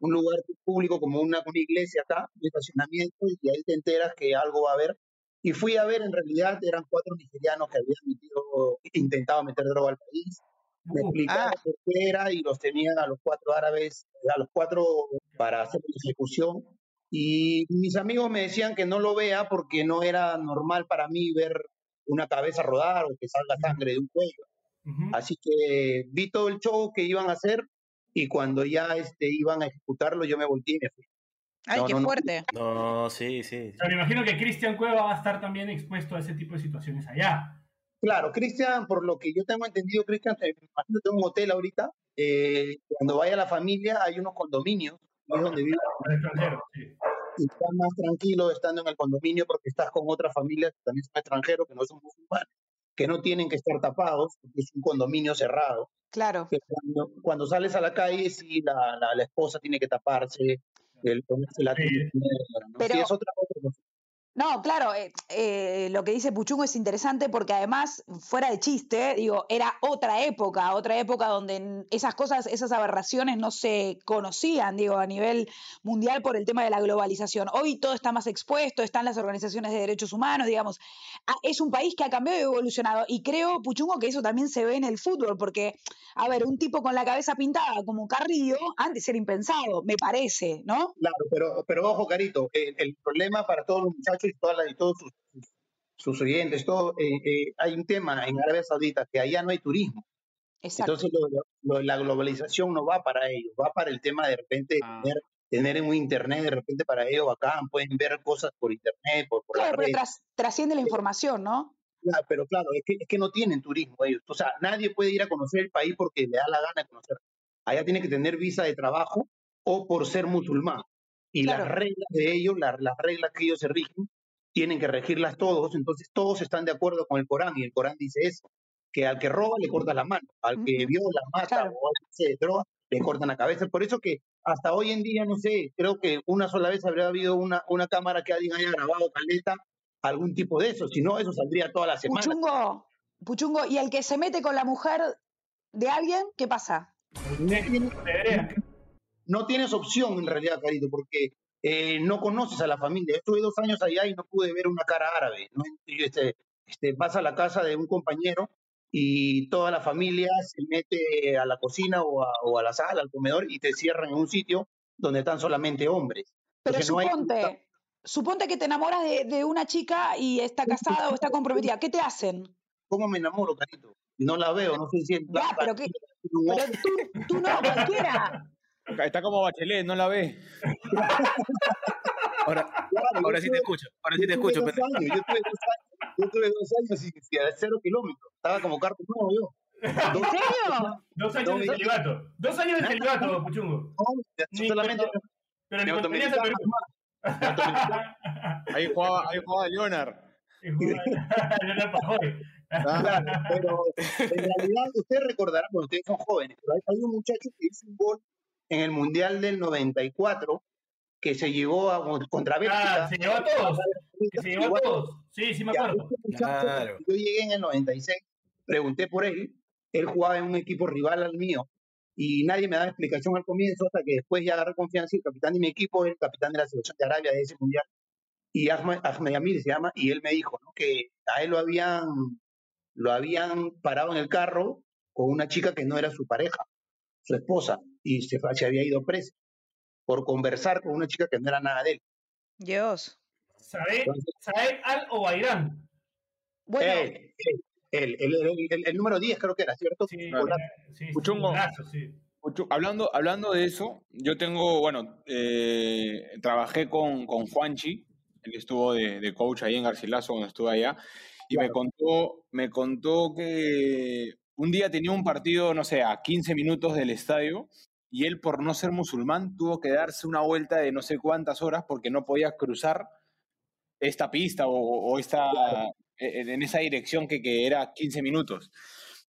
un lugar público como una, una iglesia acá, de estacionamiento, y ahí te enteras que algo va a haber. Y fui a ver, en realidad eran cuatro nigerianos que habían metido, intentado meter droga al país. Me Uh, explicaron ah. qué era y los tenían a los cuatro árabes, a los cuatro para hacer la ejecución. Y mis amigos me decían que no lo vea porque no era normal para mí ver una cabeza rodar o que salga sangre de un cuello. Así que vi todo el show que iban a hacer y cuando ya este, iban a ejecutarlo yo me volteé y me fui. Ay, No, qué no, no. fuerte. No, sí, sí. Pero me imagino que Cristian Cueva va a estar también expuesto a ese tipo de situaciones allá. Claro, Cristian, por lo que yo tengo entendido, Cristian, me imagino que en un hotel ahorita, eh, cuando vaya la familia hay unos condominios, y es donde vive, sí. y estás más tranquilo estando en el condominio porque estás con otras familias que también son extranjeros, que no son musulmanes, que no tienen que estar tapados, porque es un condominio cerrado. Claro. que cuando, cuando sales a la calle, sí, la, la, la esposa tiene que taparse, el ponerse la Sí. ¿no? Pero- Sí, es otra, otra cosa. No, claro, eh, eh, lo que dice Puchungo es interesante porque además, fuera de chiste, digo, era otra época, otra época donde esas cosas, esas aberraciones no se conocían, digo, a nivel mundial por el tema de la globalización. Hoy todo está más expuesto, están las organizaciones de derechos humanos, digamos. Ah, Es un país que ha cambiado y evolucionado y creo, Puchungo, que eso también se ve en el fútbol porque, a ver, un tipo con la cabeza pintada como Carrillo, antes era impensado, me parece, ¿no? Claro, pero, pero ojo, Carito, el, el problema para todos los muchachos y, todas las- y todos sus, sus- sus oyentes, todo, eh, eh, hay un tema en Arabia Saudita que allá no hay turismo. Exacto. Entonces, lo- lo- la globalización no va para ellos, va para el tema de repente Ah. tener, tener un internet, de repente para ellos acá pueden ver cosas por internet, por, por Claro, las pero tras- trasciende la información, ¿no? Claro, pero claro, es que, es que no tienen turismo ellos. O sea, nadie puede ir a conocer el país porque le da la gana de conocer. Allá tiene que tener visa de trabajo o por ser musulmán. Y las Claro. reglas de ellos, la- las reglas que ellos se rigen, tienen que regirlas todos. Entonces todos están de acuerdo con el Corán y el Corán dice eso, que al que roba le corta la mano, al que viola, mata Claro. o hace droga, le cortan la cabeza. Por eso que hasta hoy en día, no sé, creo que una sola vez habría habido una, una cámara que alguien haya grabado caleta, algún tipo de eso. Si no, eso saldría toda la semana. Puchungo, Puchungo, y el que se mete con la mujer de alguien, ¿qué pasa? no tienes opción en realidad, Carito, porque eh, no conoces a la familia. Yo estuve dos años allá y no pude ver una cara árabe. ¿no? Este, este, vas a la casa de un compañero y toda la familia se mete a la cocina o a, o a la sala, al comedor y te cierran en un sitio donde están solamente hombres. Pero Porque no hay- suponte, suponte que te enamoras de, de una chica y está casada o está comprometida. ¿Qué te hacen? ¿Cómo me enamoro, Carito? No la veo, no sé si en plan Ya, pero Pero tú, tú no, cualquiera. Está como Bachelet, no la ve. Ahora, Claro, ahora sí te escucho, ahora sí yo te tuve escucho. dos pendejo. años, yo tuve dos años, yo tuve dos años y, y a cero kilómetros. Estaba como carro nuevo yo. ¿En serio? Dos años de celibato. Dos años de celibato, Puchungo. No, solamente Pero ni me cuando venías a Perú. Ahí jugaba, ahí jugaba Leonard. Leonard Pajoy. Claro, pero en realidad ustedes recordarán, cuando ustedes son jóvenes, pero hay, hay un muchacho que hizo un gol en el Mundial del 94 que se llevó a, contra Bélgica. Ah, se llevó a todos. Que se llevó a todos. Sí, sí me acuerdo. Claro. Yo llegué en el 96, pregunté por él, él jugaba en un equipo rival al mío y nadie me daba explicación al comienzo hasta que después ya agarré confianza y el capitán de mi equipo es el capitán de la selección de Arabia de ese mundial y Ahmed, Ahmed Yamil se llama y él me dijo ¿no? que a él lo habían lo habían parado en el carro con una chica que no era su pareja, su esposa y se, había ido presa por conversar con una chica que no era nada de él. Dios. Saed, Saed Al Obairán. Bueno, Él, él, él, él, él, él, el número 10 creo que era, ¿cierto? Sí, sí, Puchungo. sí. Hablando, hablando de eso, yo tengo, bueno, eh, trabajé con, con Juanchi, él estuvo de, de coach ahí en Garcilaso, cuando estuve allá, y me contó, me contó que un día tenía un partido, no sé, a 15 minutos del estadio, y él por no ser musulmán tuvo que darse una vuelta de no sé cuántas horas porque no podía cruzar esta pista o, o esta, en en esa dirección que, que era 15 minutos.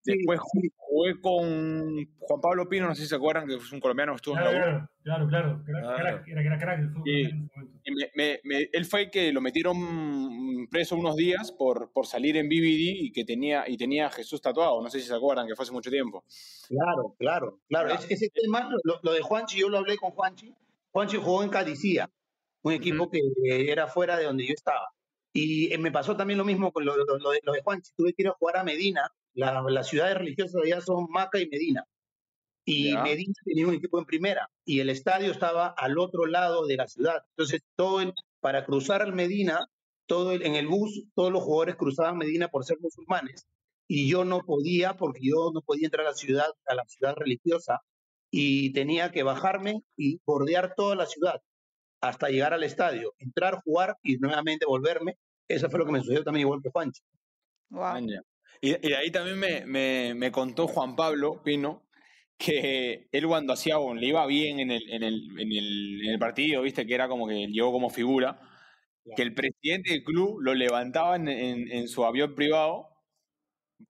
Sí, Después sí. Jugué con Juan Pablo Pino, no sé si se acuerdan, que es un colombiano que estuvo en la U. Claro, claro, claro, claro. Era, Claro. crack, era, era crack del fútbol Sí. en ese momento. Y me- me- me- él fue el que lo metieron preso unos días por, por salir en BBD y que tenía, y tenía a Jesús tatuado. No sé si se acuerdan, que fue hace mucho tiempo. Claro, claro, claro. Es- ese tema, lo, lo de Juanchi, yo lo hablé con Juanchi. Juanchi jugó en Cadicía, un equipo que eh, era fuera de donde yo estaba. Y eh, me pasó también lo mismo con lo, lo- lo de, lo de Juanchi. Tuve que ir a jugar a Medina. La- las ciudades religiosas allá son Maca y Medina. y. Medina tenía un equipo en primera y el estadio estaba al otro lado de la ciudad. Entonces, todo el, para cruzar al Medina, todo el- en el bus, todos los jugadores cruzaban Medina por ser musulmanes y yo no podía porque yo no podía entrar a la ciudad, a la ciudad religiosa y tenía que bajarme y bordear toda la ciudad hasta llegar al estadio, entrar, jugar y nuevamente volverme. Eso fue lo que me sucedió también igual que Juancho. Wow. Y, y de ahí también me, me- me contó Juan Pablo Pino que él cuando hacía o le iba bien en el, en, el, en, el, en el partido, viste, que era como que llegó como figura, que el presidente del club lo levantaba en, en- en su avión privado,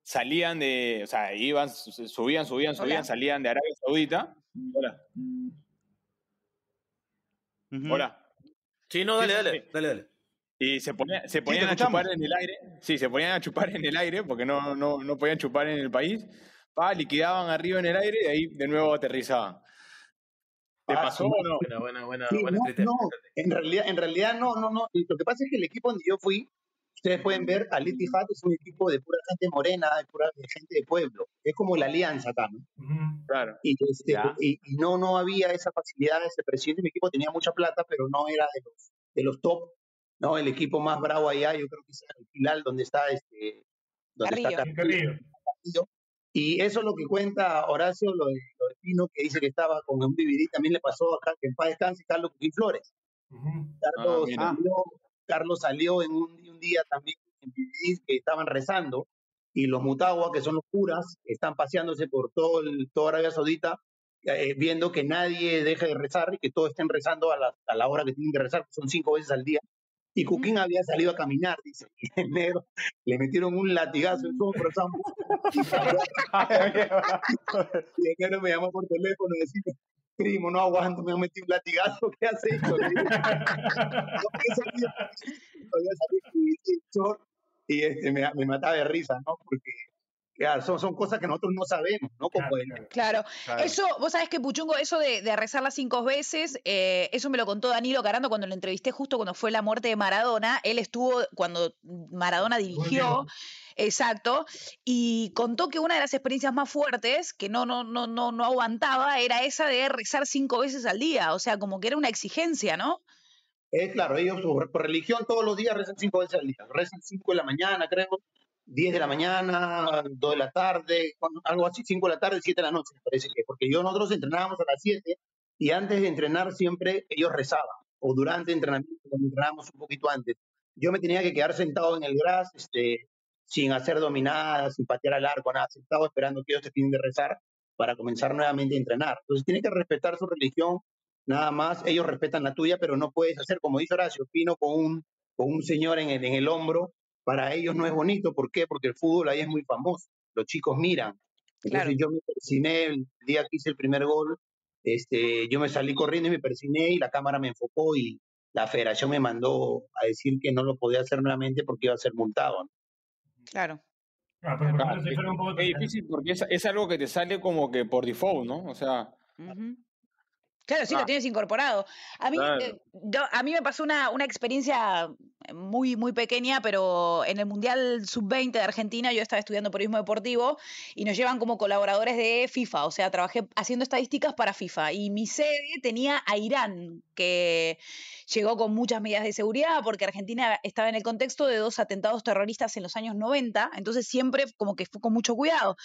salían de, o sea, iban, su- subían, subían, subían, Hola. salían de Arabia Saudita. Hola, Hola. Sí, no, dale, Sí, dale, sí. dale, dale. Y se, ponía- se ponían a escuchamos. chupar en el aire. Sí, se ponían a chupar en el aire porque no, no, no podían chupar en el país. Pa, liquidaban arriba en el aire y ahí de nuevo aterrizaban. ¿Te Ah, pasó o no? Buena, buena, buena, Sí, buena no, no, en realidad, en realidad no, no, no. Lo que pasa es que el equipo donde yo fui, ustedes pueden ver, Al Ittihad es un equipo de pura gente morena, de pura gente de pueblo. Es como la alianza acá, ¿no? Ujú. Claro. Y, este, y, y no, no había esa facilidad. Ese presidente de mi equipo tenía mucha plata, pero no era de los, de los top, ¿no? El equipo más bravo allá, yo creo que es el Hilal, donde está este. Donde está Carrillo. En Carrillo. Carrillo. Y eso es lo que cuenta Horacio, lo de, lo de Pino, que dice que estaba con un DVD, también le pasó acá, que en paz descanse, Carlos Cuquín Flores. Ujú. Carlos, Ah, Carlos salió en un, un día también en DVD que estaban rezando y los mutagua, que son los curas, están paseándose por todo el, toda Arabia Saudita, eh, viendo que nadie deje de rezar y que todos estén rezando a la, a la hora que tienen que rezar, que son cinco veces al día. Y Cuquín había salido a caminar, dice, y en negro le metieron un latigazo en su hombro. Y el negro me llamó por teléfono y decía, primo, no aguanto, me han metido un latigazo, ¿qué has hecho? "No, en short", y este, me, me mataba de risa, ¿no? Porque ya, son, son cosas que nosotros no sabemos, ¿no? Como Claro, claro. Eso, vos sabés que Puchungo, eso de, de rezar las cinco veces, eh, eso me lo contó Danilo Carando cuando lo entrevisté justo cuando fue la muerte de Maradona. Él estuvo cuando Maradona dirigió, exacto, y contó que una de las experiencias más fuertes, que no, no, no, no, no aguantaba, era esa de rezar cinco veces al día. O sea, como que era una exigencia, ¿no? Es claro, ellos por, por religión todos los días rezan cinco veces al día. Rezan cinco de la mañana, creo, 10 de la mañana, 2 de la tarde, algo así, 5 de la tarde, 7 de la noche, me parece que. Porque yo nosotros entrenábamos a las 7 y antes de entrenar siempre ellos rezaban, o durante el entrenamiento, cuando entrenábamos un poquito antes. Yo me tenía que quedar sentado en el gras, este, sin hacer dominadas, sin patear al arco, nada, sentado esperando que ellos terminen de rezar para comenzar nuevamente a entrenar. Entonces tiene que respetar su religión, nada más. Ellos respetan la tuya, pero no puedes hacer, como dice Horacio, Pino con un, con un señor en el, en el hombro. Para ellos no es bonito. ¿Por qué? Porque el fútbol ahí es muy famoso. Los chicos miran. Entonces Claro. yo me persiné el día que hice el primer gol. Este, yo me salí corriendo y me persiné y la cámara me enfocó y la federación me mandó a decir que no lo podía hacer nuevamente porque iba a ser multado. ¿no? Claro. Claro, pero por Claro, ejemplo, si es, fuera un poco es difícil porque es, es algo que te sale como que por default, ¿no? O sea. Claro, sí, Ah. lo tienes incorporado. A mí, Claro. eh, yo- a mí me pasó una, una experiencia muy, muy pequeña, pero en el Mundial Sub-20 de Argentina yo estaba estudiando periodismo deportivo y nos llevan como colaboradores de FIFA, o sea, trabajé haciendo estadísticas para FIFA y mi sede tenía a Irán, que llegó con muchas medidas de seguridad porque Argentina estaba en el contexto de dos atentados terroristas en los años 90, entonces siempre como que fue con mucho cuidado.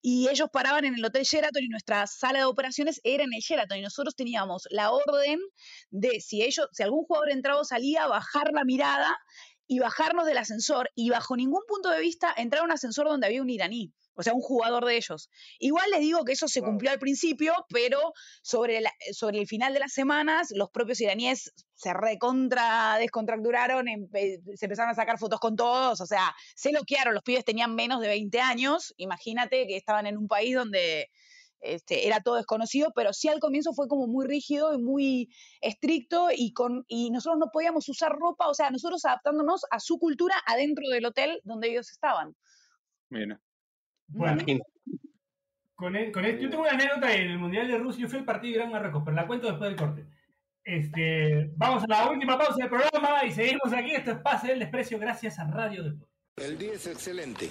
Y ellos paraban en el Hotel Sheraton y nuestra sala de operaciones era en el Sheraton y nosotros teníamos la orden de si ellos, si algún jugador entraba o salía, bajar la mirada y bajarnos del ascensor y bajo ningún punto de vista entrar a un ascensor donde había un iraní. O sea, un jugador de ellos. Igual les digo que eso se cumplió al principio, pero sobre, la- sobre el final de las semanas, los propios iraníes se recontra descontracturaron, empe- se empezaron a sacar fotos con todos, o sea, se loquearon, los pibes tenían menos de 20 años, imagínate que estaban en un país donde este, era todo desconocido, pero sí al comienzo fue como muy rígido y muy estricto y, con, y nosotros no podíamos usar ropa, o sea, nosotros adaptándonos a su cultura adentro del hotel donde ellos estaban. mira. Bueno, Imagínate. con, e- con esto, yo tengo una anécdota en el Mundial de Rusia. Yo fui al partido de Gran Marruecos, pero la cuento después del corte. Este, vamos a la última pausa del programa y seguimos aquí. Esto es Pase del Desprecio gracias a Radio Deportes. El día es excelente.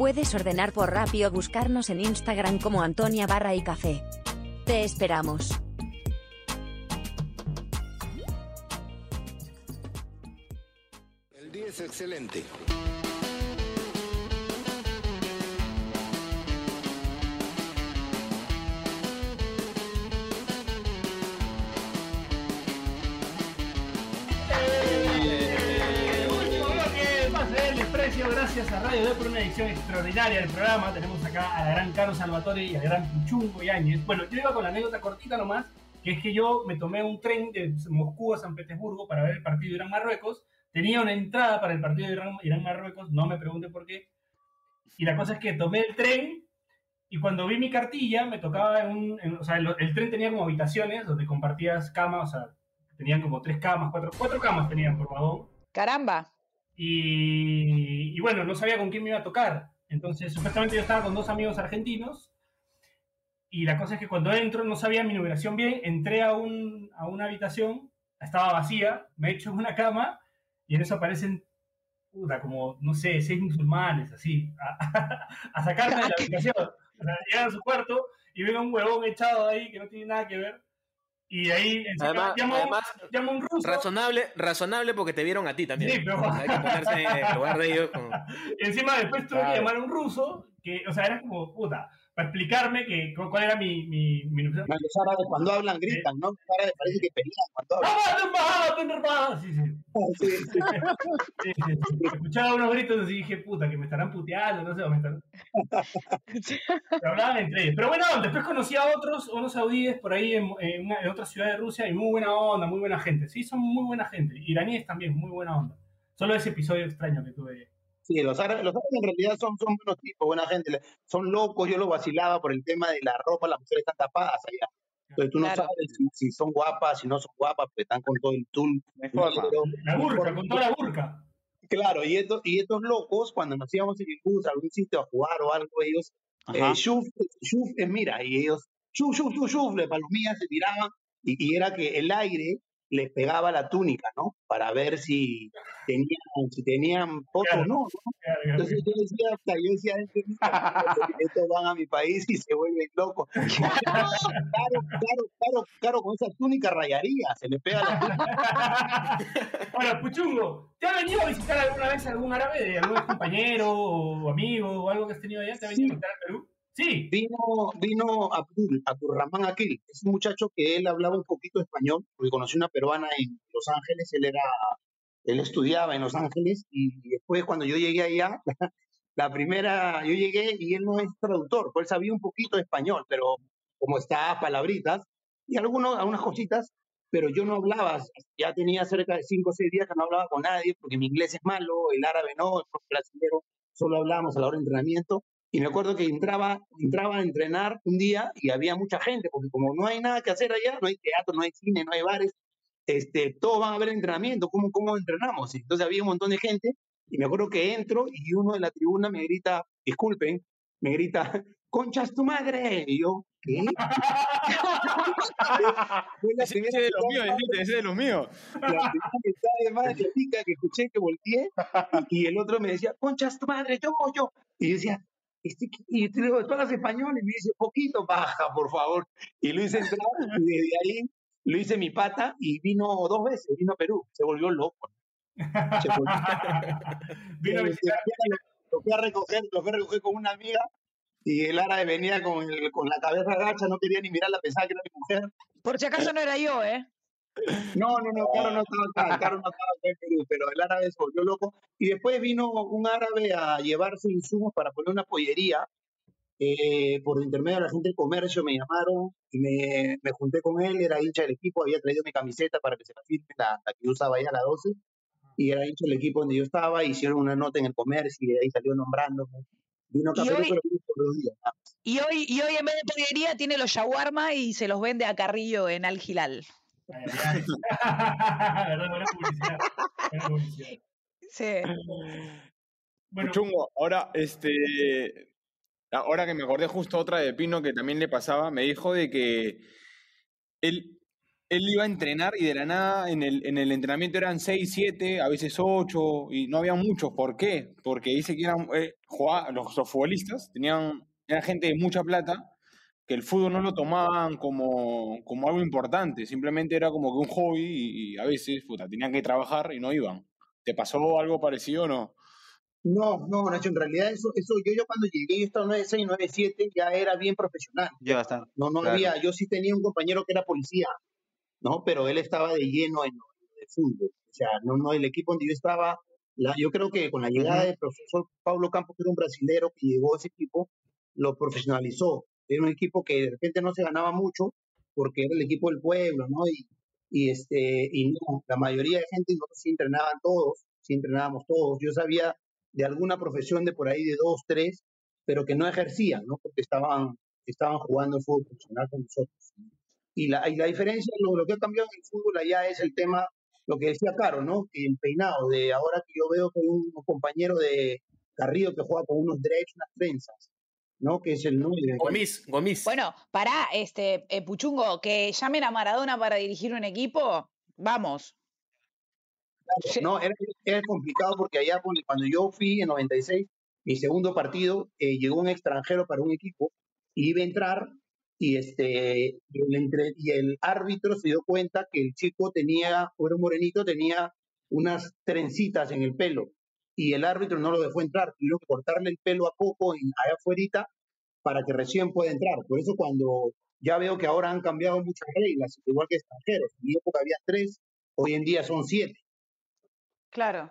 Puedes ordenar por Rappi o buscarnos en Instagram como Antonia Barra y Café. Te esperamos. El día es excelente. Gracias a Radio D por una edición extraordinaria del programa. Tenemos acá a la gran Caro Salvatore y al gran Puchungo Yáñez. Bueno, yo iba con la anécdota cortita nomás, que es que yo me tomé un tren de Moscú a San Petersburgo para ver el partido de Irán-Marruecos. Tenía una entrada para el partido de Irán- Irán-Marruecos, no me pregunte por qué. Y la cosa es que tomé el tren y cuando vi mi cartilla me tocaba en un... en- o sea, el, el tren tenía como habitaciones donde compartías camas, o sea, tenían como tres camas, cuatro, cuatro camas tenían por vagón. Caramba. Y, y bueno, no sabía con quién me iba a tocar. Entonces, supuestamente yo estaba con dos amigos argentinos. Y la cosa es que cuando entro no sabía mi numeración bien. Entré a, un, a una habitación, estaba vacía, me echo en una cama y en eso aparecen, puta, como, no sé, seis musulmanes, así, a, a sacarme de la habitación. O sea, llegan a su cuarto y ven a un huevón echado ahí que no tiene nada que ver. Y ahí encima Además, llamo, además, llamo a un ruso. razonable, razonable porque te vieron a ti también. Sí, pero- Hay que ponerse en el lugar de ellos. como- encima después tuve Claro. que llamar a un ruso, que, o sea, era como, puta, para explicarme que, cu- cuál era mi... mi, mi... Árabes cuando hablan gritan, ¿no? Árabes parece que pelean cuando hablan. ¡Ah, Sí, sí. Sí, sí, sí. Escuchaba unos gritos y dije, puta, que me estarán puteando, no sé, o me estarán... Se hablaban entre ellos. Pero bueno, después conocí a otros, unos saudíes por ahí en, en una- en otra ciudad de Rusia y muy buena onda, muy buena gente. Sí, son muy buena gente. Iraníes también, muy buena onda. Solo ese episodio extraño que tuve. Sí, los árabes, los árabes en realidad son, son buenos tipos, buena gente. le- Son locos, yo lo vacilaba por el tema de la ropa, las mujeres están tapadas allá. Entonces tú no Claro. sabes si, si son guapas, si no son guapas, porque están con todo el tul. La burka, con toda la burka. Claro, y estos, y estos locos, cuando nos íbamos en el bus a algún sitio a jugar o algo, ellos, eh, shuf, shuf es mira, y ellos, shuf, shuf, shuf, shuf, de palomillas se tiraban, y, y era que el aire les pegaba la túnica, ¿no? Para ver si tenían, si tenían fotos o no, ¿no? Entonces yo decía, hasta yo decía, "Este mira, estos van a mi país y se vuelven locos. Claro, claro, claro, claro, con esa túnica rayaría, se le pega la túnica. Ahora, Puchungo, ¿te ha venido a visitar alguna vez algún árabe, algún compañero o amigo o algo que has tenido allá? ¿Te ha venido a visitar al Perú? Sí. Vino, vino Abdul, Abdurrahman Akil, es un muchacho que él hablaba un poquito español, porque conocí una peruana en Los Ángeles, él era, él estudiaba en Los Ángeles, y después cuando yo llegué allá, la primera, yo llegué y él no es traductor, pues él sabía un poquito de español, pero como está palabritas, y algunos, algunas cositas, pero yo no hablaba, ya tenía cerca de cinco o seis días que no hablaba con nadie, porque mi inglés es malo, el árabe no, el brasileño, solo hablábamos a la hora de entrenamiento, y me acuerdo que entraba, entraba a entrenar un día y había mucha gente, porque como no hay nada que hacer allá, no hay teatro, no hay cine, no hay bares, este, todos van a ver entrenamiento, ¿cómo, cómo entrenamos? Entonces había un montón de gente y me acuerdo que entro y uno de la tribuna me grita, disculpen, me grita, conchas tu madre. Y yo, ¿qué? Ese, ese de los míos, ese de los míos. la primera mentada de madre rica que escuché que volteé y el otro me decía, conchas tu madre, yo, yo. Y yo decía, este, y yo le digo, ¿tú hablas español? Y me dice, poquito, baja, por favor. Y lo hice entrar y desde ahí lo hice mi pata y vino dos veces, vino a Perú, se volvió loco. Se volvió- Vino a visitar. lo fui a recoger, lo fui a recoger con una amiga y el árabe venía con, el- con la cabeza agacha, no quería ni mirarla, pensaba que era mi mujer. Por si acaso no era yo, ¿eh? No, no, no, Caro no estaba acá, Caro no estaba acá en Perú, pero el árabe se volvió loco. Y después vino un árabe a llevarse insumos para poner una pollería. eh, por intermedio de la gente del comercio me llamaron y me, me junté con él, era hincha del equipo, había traído mi camiseta para que se la firme, la, la que yo usaba ya, la 12, y era hincha del equipo donde yo estaba, hicieron una nota en el comercio y de ahí salió nombrándome. Vino a Y Perú, hoy- pero vino por dos días. Y hoy, y hoy en vez de pollería tiene los shawarma y se los vende a Carrillo en Al Gilal. Ay, ay, ay. ¿Verdad? Buena publicidad. Buena publicidad. Sí. Bueno, Chungo, ahora, este, ahora que me acordé justo otra de Pino que también le pasaba, me dijo de que él, él iba a entrenar y de la nada en el, en el entrenamiento eran 6, 7, a veces 8 y no había muchos. ¿Por qué? Porque dice que eran, eh, jugaba- los, los futbolistas tenían, eran gente de mucha plata, que el fútbol no lo tomaban como, como algo importante, simplemente era como que un hobby y, y a veces puta, tenían que trabajar y no iban. ¿Te pasó algo parecido o no? No, no, Nacho, en realidad eso, eso yo, yo cuando llegué, yo estaba 96, 97, ya era bien profesional. Ya bastante. No, no Claro. había, yo sí tenía un compañero que era policía, ¿no? Pero él estaba de lleno en el fútbol. O sea, no, no, el equipo donde yo estaba, la, yo creo que con la llegada del profesor Pablo Campos, que era un brasilero que llegó a ese equipo, lo profesionalizó. Era un equipo que de repente no se ganaba mucho porque era el equipo del pueblo, ¿no? Y, y este, y no, la mayoría de gente, nosotros sí entrenaban todos, sí entrenábamos todos. Yo sabía de alguna profesión de por ahí de dos, tres, pero que no ejercían, ¿no? Porque estaban, estaban jugando el fútbol profesional con nosotros. Y la, y la diferencia, lo, lo que ha cambiado en el fútbol allá es el tema, lo que decía Caro, ¿no? El peinado, de ahora que yo veo que hay un compañero de Carrillo que juega con unos dreads, unas trenzas, ¿no? Que es el 9. Gomis, Gomis. Bueno, pará, este, eh, Puchungo, que llamen a Maradona para dirigir un equipo, vamos. No, era, era complicado porque allá cuando yo fui en 96, mi segundo partido, eh, llegó un extranjero para un equipo y iba a entrar y este y el, entre- y el árbitro se dio cuenta que el chico tenía, o era un morenito, tenía unas trencitas en el pelo y el árbitro no lo dejó entrar, tuvieron que cortarle el pelo a poco en, allá afuera para que recién pueda entrar. Por eso cuando ya veo que ahora han cambiado muchas reglas, igual que extranjeros, en mi época había tres, hoy en día son siete. Claro.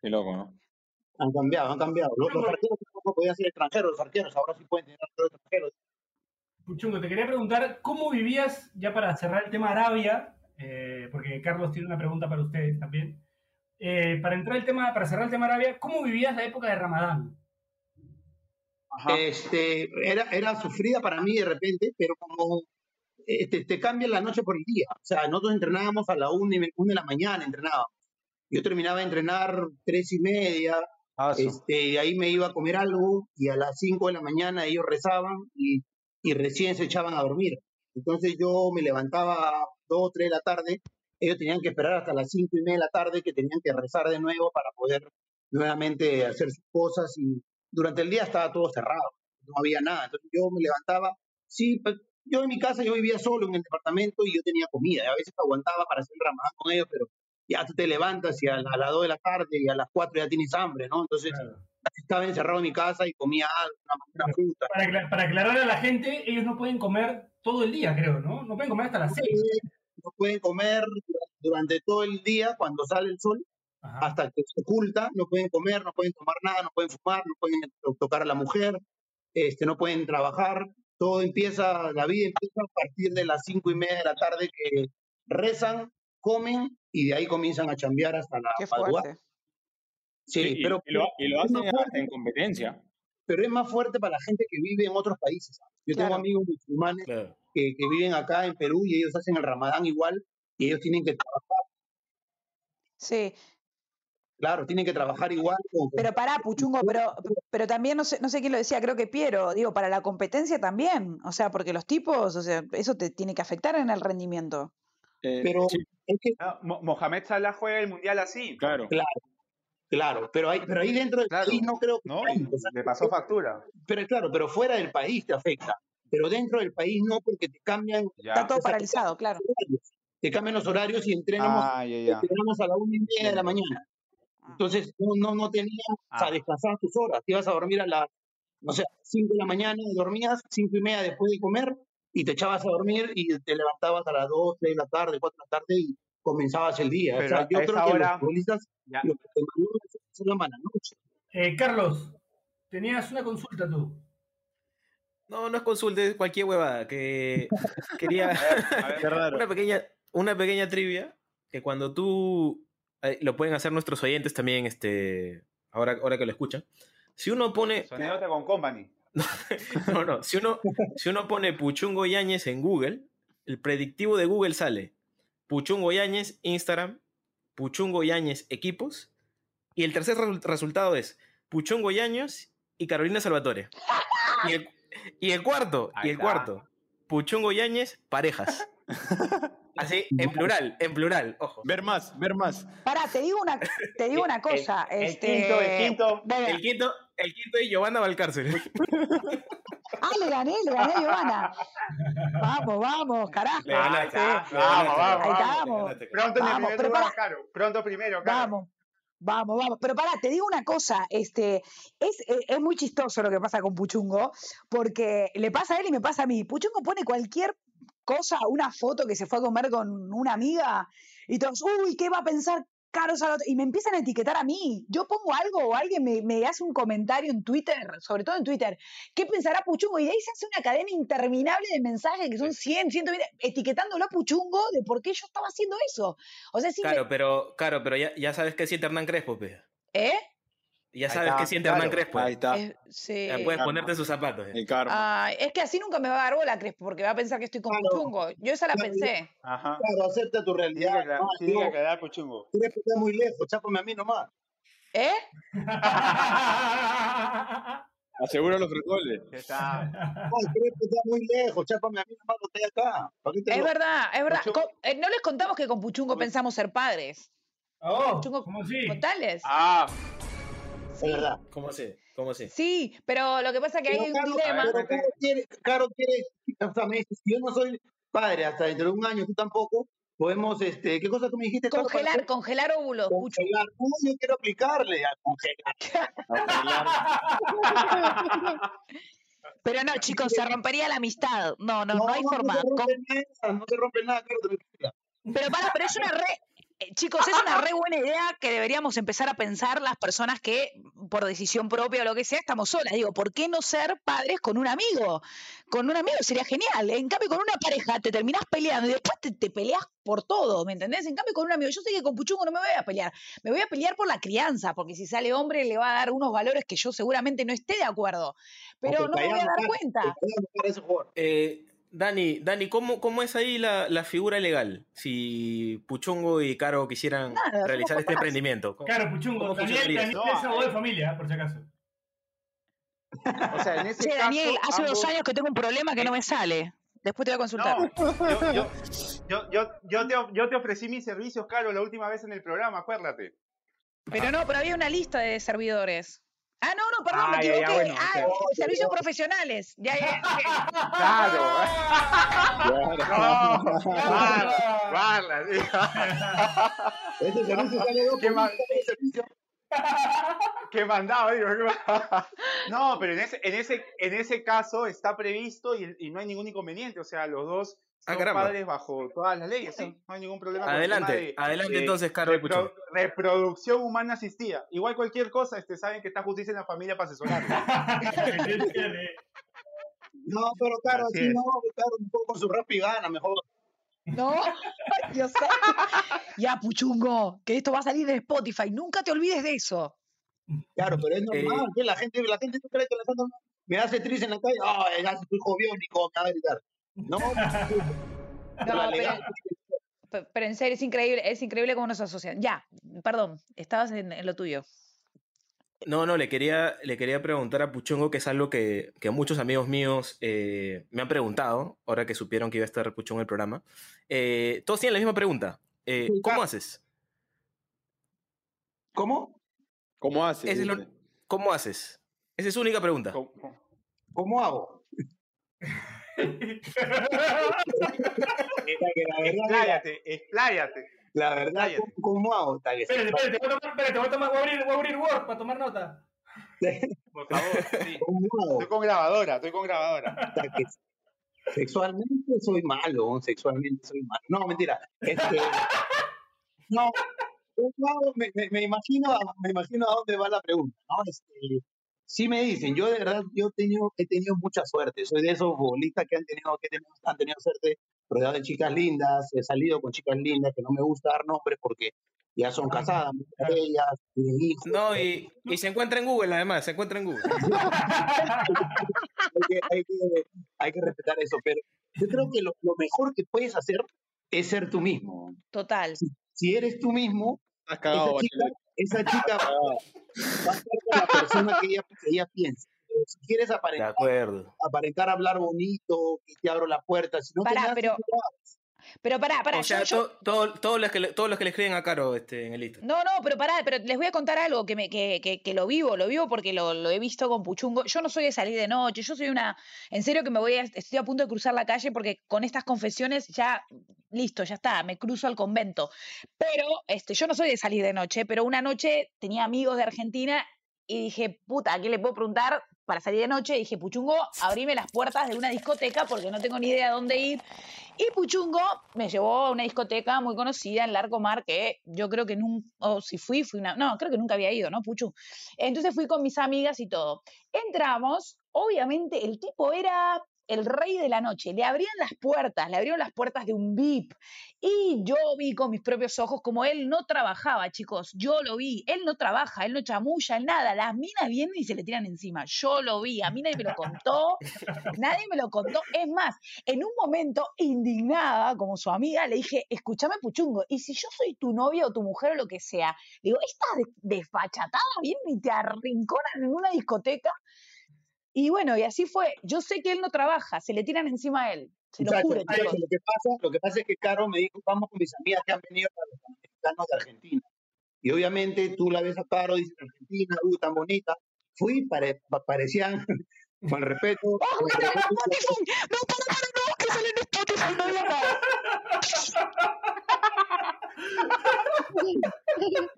Qué loco, ¿no? Han cambiado, han cambiado. Los, los arqueros tampoco podían ser extranjeros, los arqueros ahora sí pueden tener arqueros extranjeros. Puchungo, te quería preguntar, ¿cómo vivías, ya para cerrar el tema Arabia, eh, porque Carlos tiene una pregunta para ustedes también, eh, para entrar el tema, para cerrar el tema Arabia, ¿cómo vivías la época de Ramadán? Este, era, era sufrida para mí de repente, pero como eh, te, te cambia la noche por el día. O sea, nosotros entrenábamos a la una, y me- una de la mañana, entrenábamos. Yo terminaba de entrenar tres y media, Ah, este, y ahí me iba a comer algo, y a las cinco de la mañana ellos rezaban y, y recién se echaban a dormir. Entonces yo me levantaba a dos, tres de la tarde, ellos tenían que esperar hasta las cinco y media de la tarde que tenían que rezar de nuevo para poder nuevamente hacer sus cosas y durante el día estaba todo cerrado, no había nada. Entonces yo me levantaba, sí, pues, yo en mi casa yo vivía solo en el departamento y yo tenía comida, y a veces aguantaba para hacer ramadán con ellos, pero ya tú te levantas y a, a las 2 de la tarde y a las 4 ya tienes hambre, ¿no? Entonces estaba encerrado en mi casa y comía algo, una, una fruta. Para, para aclarar a la gente, ellos no pueden comer todo el día, creo, ¿no? No pueden comer hasta las 6. No pueden comer durante todo el día cuando sale el sol, hasta que se oculta, no pueden comer, no pueden tomar nada, no pueden fumar, no pueden to- tocar a la mujer, este, no pueden trabajar. Todo empieza, la vida empieza a partir de las cinco y media de la tarde que rezan, comen y de ahí comienzan a chambear hasta la Qué madrugada. fuerte. Sí, y, pero, y lo, y lo hacen en competencia. pero es más fuerte para la gente que vive en otros países. Yo tengo Claro. amigos musulmanes que, que viven acá en Perú y ellos hacen el ramadán igual y ellos tienen que trabajar, Sí, claro, tienen que trabajar igual. con- pero pará, Puchungo, pero, pero también no sé, no sé quién lo decía, creo que Piero, digo, para la competencia también, o sea, porque los tipos, o sea, eso te tiene que afectar en el rendimiento. Eh, Pero es que, Ah, Mo- Mohamed Salah juega el mundial así. Claro. claro, claro, pero ahí, pero ahí dentro del Claro. país no creo que ¿No? tanto, o sea, Le pasó factura. pero claro, pero fuera del país te afecta, pero dentro del país no porque te cambian, Ya. Está todo paralizado, claro. te cambian los horarios y entrenamos, Ah, ya, ya. entrenamos a la una y media de la mañana. Ah. Entonces no, no, no tenías, o sea, Ah. descansabas tus horas, te ibas a dormir a las, no sé, 5 de la mañana, dormías, cinco y media después de comer, y te echabas a dormir y te levantabas a las 2, 3 de la tarde, 4 de la tarde y comenzabas el día. o sea, yo creo que hora- los futbolistas lo que te es hacer la mala noche. Eh, Carlos, tenías una consulta tú. No, no es consulta, es cualquier huevada. Que quería Qué raro. una pequeña, una pequeña trivia que cuando tú eh, lo pueden hacer nuestros oyentes también, este, ahora, ahora que lo escuchan. Si uno pone. Sonidota con Company. No, no. Si uno, si uno pone Puchungo Yáñez en Google, el predictivo de Google sale Puchungo Yáñez, Instagram, Puchungo Yáñez, equipos. Y el tercer resu- resultado es Puchungo Yáñez y Carolina Salvatore. Y el, y el cuarto, Ahí y el está. cuarto, Puchungo Yáñez, parejas. Así, en plural, en plural, ojo. Ver más, ver más. Pará, te digo una, te digo una cosa. el este, quinto, el quinto. El quinto, el quinto es Giovanna Valcárcel. ah, le gané, le gané a Giovanna. Vamos, vamos, carajo. Le ganaste, Sí. le Vamos, ganaste, vamos, Ahí estamos. Pronto en el primer lugar, Caro. Pronto primero, Caro. Vamos. Vamos, vamos. Pero pará, te digo una cosa, este, es, es, es muy chistoso lo que pasa con Puchungo, porque le pasa a él y me pasa a mí. Puchungo pone cualquier cosa, una foto que se fue a comer con una amiga, y todos, uy, ¿qué va a pensar Caro Salvatore? Y me empiezan a etiquetar a mí. Yo pongo algo o alguien me, me hace un comentario en Twitter, sobre todo en Twitter, ¿qué pensará Puchungo? Y de ahí se hace una cadena interminable de mensajes que son 100, 120, etiquetándolo a Puchungo de por qué yo estaba haciendo eso. O sea, me- Claro, pero, claro, pero ya, ya sabes qué siente Hernán Crespo, pe. ¿eh? Ya sabes está, qué siente claro. Hernán Crespo. Ahí está. Es- sí. Ya puedes ponerte sus zapatos. eh. El karma. Ay, es que así nunca me va a dar bola, Crespo, porque va a pensar que estoy con Claro. Puchungo. Yo esa la Claro, pensé. Ajá. Claro, acepta tu Tiene realidad. que, No, tiene que aclarar Puchungo. eres que está muy lejos, chápame a mí nomás. ¿Eh? Asegura los frijoles. Ya está. No, crees que está muy lejos, chápame a mí nomás, no estoy acá. ¿Para qué Es lo- verdad, es verdad. Puchungo- Co- eh, no les contamos que con Puchungo pensamos ser padres. Oh, Puchungo, ¿cómo así? ¿Contales? Ah, Es verdad. ¿Cómo sé? ¿Cómo sé? Sí, pero lo que pasa es que Pero hay un dilema. pero Caro quiere, Caro quiere, o sea, me dice, si yo no soy padre hasta dentro de un año, tú tampoco, podemos, este, ¿qué cosa tú me dijiste? Caro, Congelar, congelar óvulos. Congelar. No, yo quiero aplicarle a congelar. Pero no, chicos, se rompería la amistad. No, no, no, hay forma. No se Con- rompe nada, no se rompe nada, tranquila. Pero para, pero es una re. Eh, Chicos, es una re buena idea que deberíamos empezar a pensar las personas que, por decisión propia o lo que sea, estamos solas. Digo, ¿por qué no ser padres con un amigo? Con un amigo sería genial. En cambio, con una pareja te terminás peleando y después te, te peleas por todo, ¿me entendés? En cambio, con un amigo, yo sé que con Puchungo no me voy a pelear. Me voy a pelear por la crianza, porque si sale hombre le va a dar unos valores que yo seguramente no esté de acuerdo. Pero no me voy a dar cuenta. jugador. Eh, Dani, Dani ¿cómo, ¿cómo es ahí la, la figura legal? Si Puchungo y Caro quisieran Nada, realizar este emprendimiento. ¿cómo- Claro, Puchungo. ¿Cómo Daniel, Daniel es abogado de familia, por si acaso. o sea, en ese Che, caso. Daniel, hace dos años que tengo un problema que no me sale. Después te voy a consultar. No, yo, yo, yo, yo, yo te, yo te ofrecí mis servicios, Caro, la última vez en el programa, acuérdate. Pero no, pero había una lista de servidores. Ah, no, no, perdón, me Ah, ya, ya, equivoqué. bueno, ah, o sea- eh, servicios profesionales. Ya, ya. ok. Claro. No, Barla, Barla, sí. Este servicio sale dos Qué servicio. Qué mandado, digo. No, pero en ese, en ese, en ese caso está previsto y, y no hay ningún inconveniente. O sea, los dos son caramba. padres bajo todas las leyes, sí. No hay ningún problema. con el Adelante, tema de- adelante de entonces, Caro y repro- Puchungo. reproducción humana asistida. Igual cualquier cosa, este, saben que está justicia en la familia para asesorar. No, pero claro, Así así es. no, claro, un poco con su rap y gana, mejor. No, Dios santo. Ya, Puchungo, que esto va a salir de Spotify. Nunca te olvides de eso. Claro, pero es normal, Eh, que la gente, la gente no cree que la gente me hace triste en la calle, ay, ya soy joviónico, me va a gritar. No, No, pero, pero en serio, es increíble, es increíble cómo nos asocian. Ya, perdón, estabas en, en lo tuyo. No, no, le quería, le quería preguntar a Puchungo, que es algo que, que muchos amigos míos eh, me han preguntado, ahora que supieron que iba a estar Puchungo en el programa. Eh, todos tienen la misma pregunta. Eh, ¿Cómo haces? ¿Cómo? ¿Cómo hace? Esa es lo- Dice. ¿Cómo haces? Esa es su única pregunta. ¿Cómo- cómo? ¿Cómo hago? Expláyate, expláyate. la verdad. ¿cómo, hago? Espérate, espérate, voy a tomar, espérate, voy a tomar, voy a abrir, voy a abrir Word para tomar nota. Por favor. Estoy con grabadora, estoy con grabadora. Sexualmente soy malo, sexualmente soy malo. No, mentira. Este, no, me, me, me imagino, a- me imagino a dónde va la pregunta, ¿no? Este, sí me dicen, yo de verdad, yo he tenido, he tenido mucha suerte. Soy de esos futbolistas que han tenido, que tenido- han tenido suerte rodeado de chicas lindas, he salido con chicas lindas, que no me gusta dar nombres porque ya son casadas, muchas de ellas, tienen hijos. No, y, y se encuentra en Google, además, se encuentra en Google. hay, que, hay, que, hay que respetar eso, pero yo creo que lo, lo mejor que puedes hacer es ser tú mismo. Total. Si, si eres tú mismo, Esa chica, esa chica va a ser con la persona que ella, que ella piensa. Si quieres De aparentar, acuerdo. aparentar hablar bonito, que te abro la puerta, si no te Pará, pero-. Pero pará, pará. O sea, yo- yo- to- todo- todos los que le, todos los que le escriben a Caro este, en el lista. No, no, pero pará, pero les voy a contar algo que, me, que, que, que lo vivo, lo vivo porque lo, lo he visto con Puchungo. Yo no soy de salir de noche, yo soy una, en serio que me voy a, estoy a punto de cruzar la calle porque con estas confesiones ya, listo, ya está, me cruzo al convento. Pero, este, yo no soy de salir de noche, pero una noche tenía amigos de Argentina y dije, puta, ¿a quién le puedo preguntar para salir de noche? Dije, Puchungo, abrime las puertas de una discoteca porque no tengo ni idea dónde ir. Y Puchungo me llevó a una discoteca muy conocida en Larcomar que yo creo que nunca, o si fui, fui una, no, creo que nunca había ido, ¿no, Puchu? Entonces fui con mis amigas y todo. Entramos, obviamente el tipo era el rey de la noche, le abrían las puertas, le abrieron las puertas de un VIP y yo vi con mis propios ojos como él no trabajaba, chicos, yo lo vi, él no trabaja, él no chamulla, él nada, las minas vienen y se le tiran encima, yo lo vi, a mí nadie me lo contó, nadie me lo contó, es más, en un momento, indignada, como su amiga, le dije, escúchame, Puchungo, y si yo soy tu novia o tu mujer o lo que sea, digo, de- desfachatada, vienen y te arrinconan en una discoteca. Y bueno, y así fue. Yo sé que él no trabaja, se le tiran encima a él. Se lo juro, que pasa, lo que pasa es que Caro me dijo, vamos con mis amigas que han venido para los de Argentina. Y obviamente tú la ves a Caro, dices Argentina, uh, tan bonita. Fui, pare- pa- parecían, con respeto, ¡Oh, con no, no, no! ¡No, no!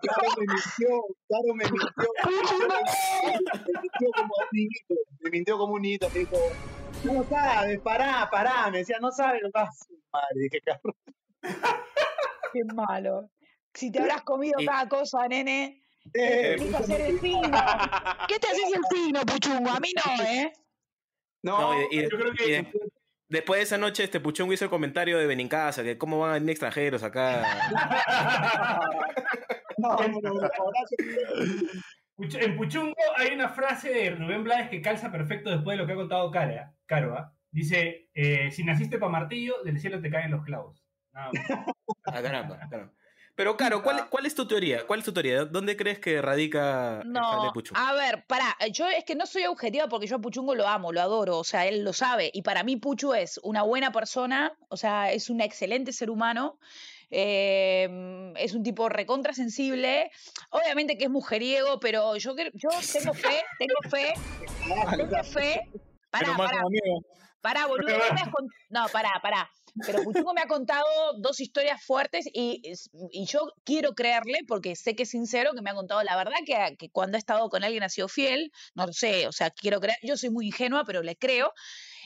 Caro me mintió, Caro me mintió, me mintió como un niñito, me mintió como un niñito, me dijo, no sabes, pará, pará, me decía, no sabes lo que hace, madre, dije, Caro. ¡Qué malo! Si te habrás comido cada cosa, nene. Eh, a hacer el fino. ¿Qué te haces el fino, Puchungo? A mí no, ¿eh? no, No, y, y- yo creo que- y después de esa noche, este Puchungo hizo el comentario de Benincasa, que cómo van a venir extranjeros acá. no, En Puchungo hay una frase de Rubén Blades que calza perfecto después de lo que ha contado Cara, Caro. ¿ah? Dice, eh, si naciste para martillo, del cielo te caen los clavos. Nada más. Ah, caramba, caramba. Pero, Caro, ¿cuál, ¿cuál es tu teoría? ¿Cuál es tu teoría? ¿Dónde crees que radica el jale No, de Puchungo? a ver, pará, yo es que no soy objetiva porque yo a Puchungo lo amo, lo adoro, o sea, él lo sabe, y para mí Puchu es una buena persona, o sea, es un excelente ser humano, eh, es un tipo recontra sensible, obviamente que es mujeriego, pero yo, yo tengo fe, tengo fe, tengo fe, pará, pará. Pará, boludo. él me has No, pará, pará. Pero Puchungo me ha contado dos historias fuertes y, y yo quiero creerle porque sé que es sincero, que me ha contado la verdad, que, que cuando ha estado con alguien ha sido fiel. No lo sé, o sea, quiero creer. Yo soy muy ingenua, pero le creo.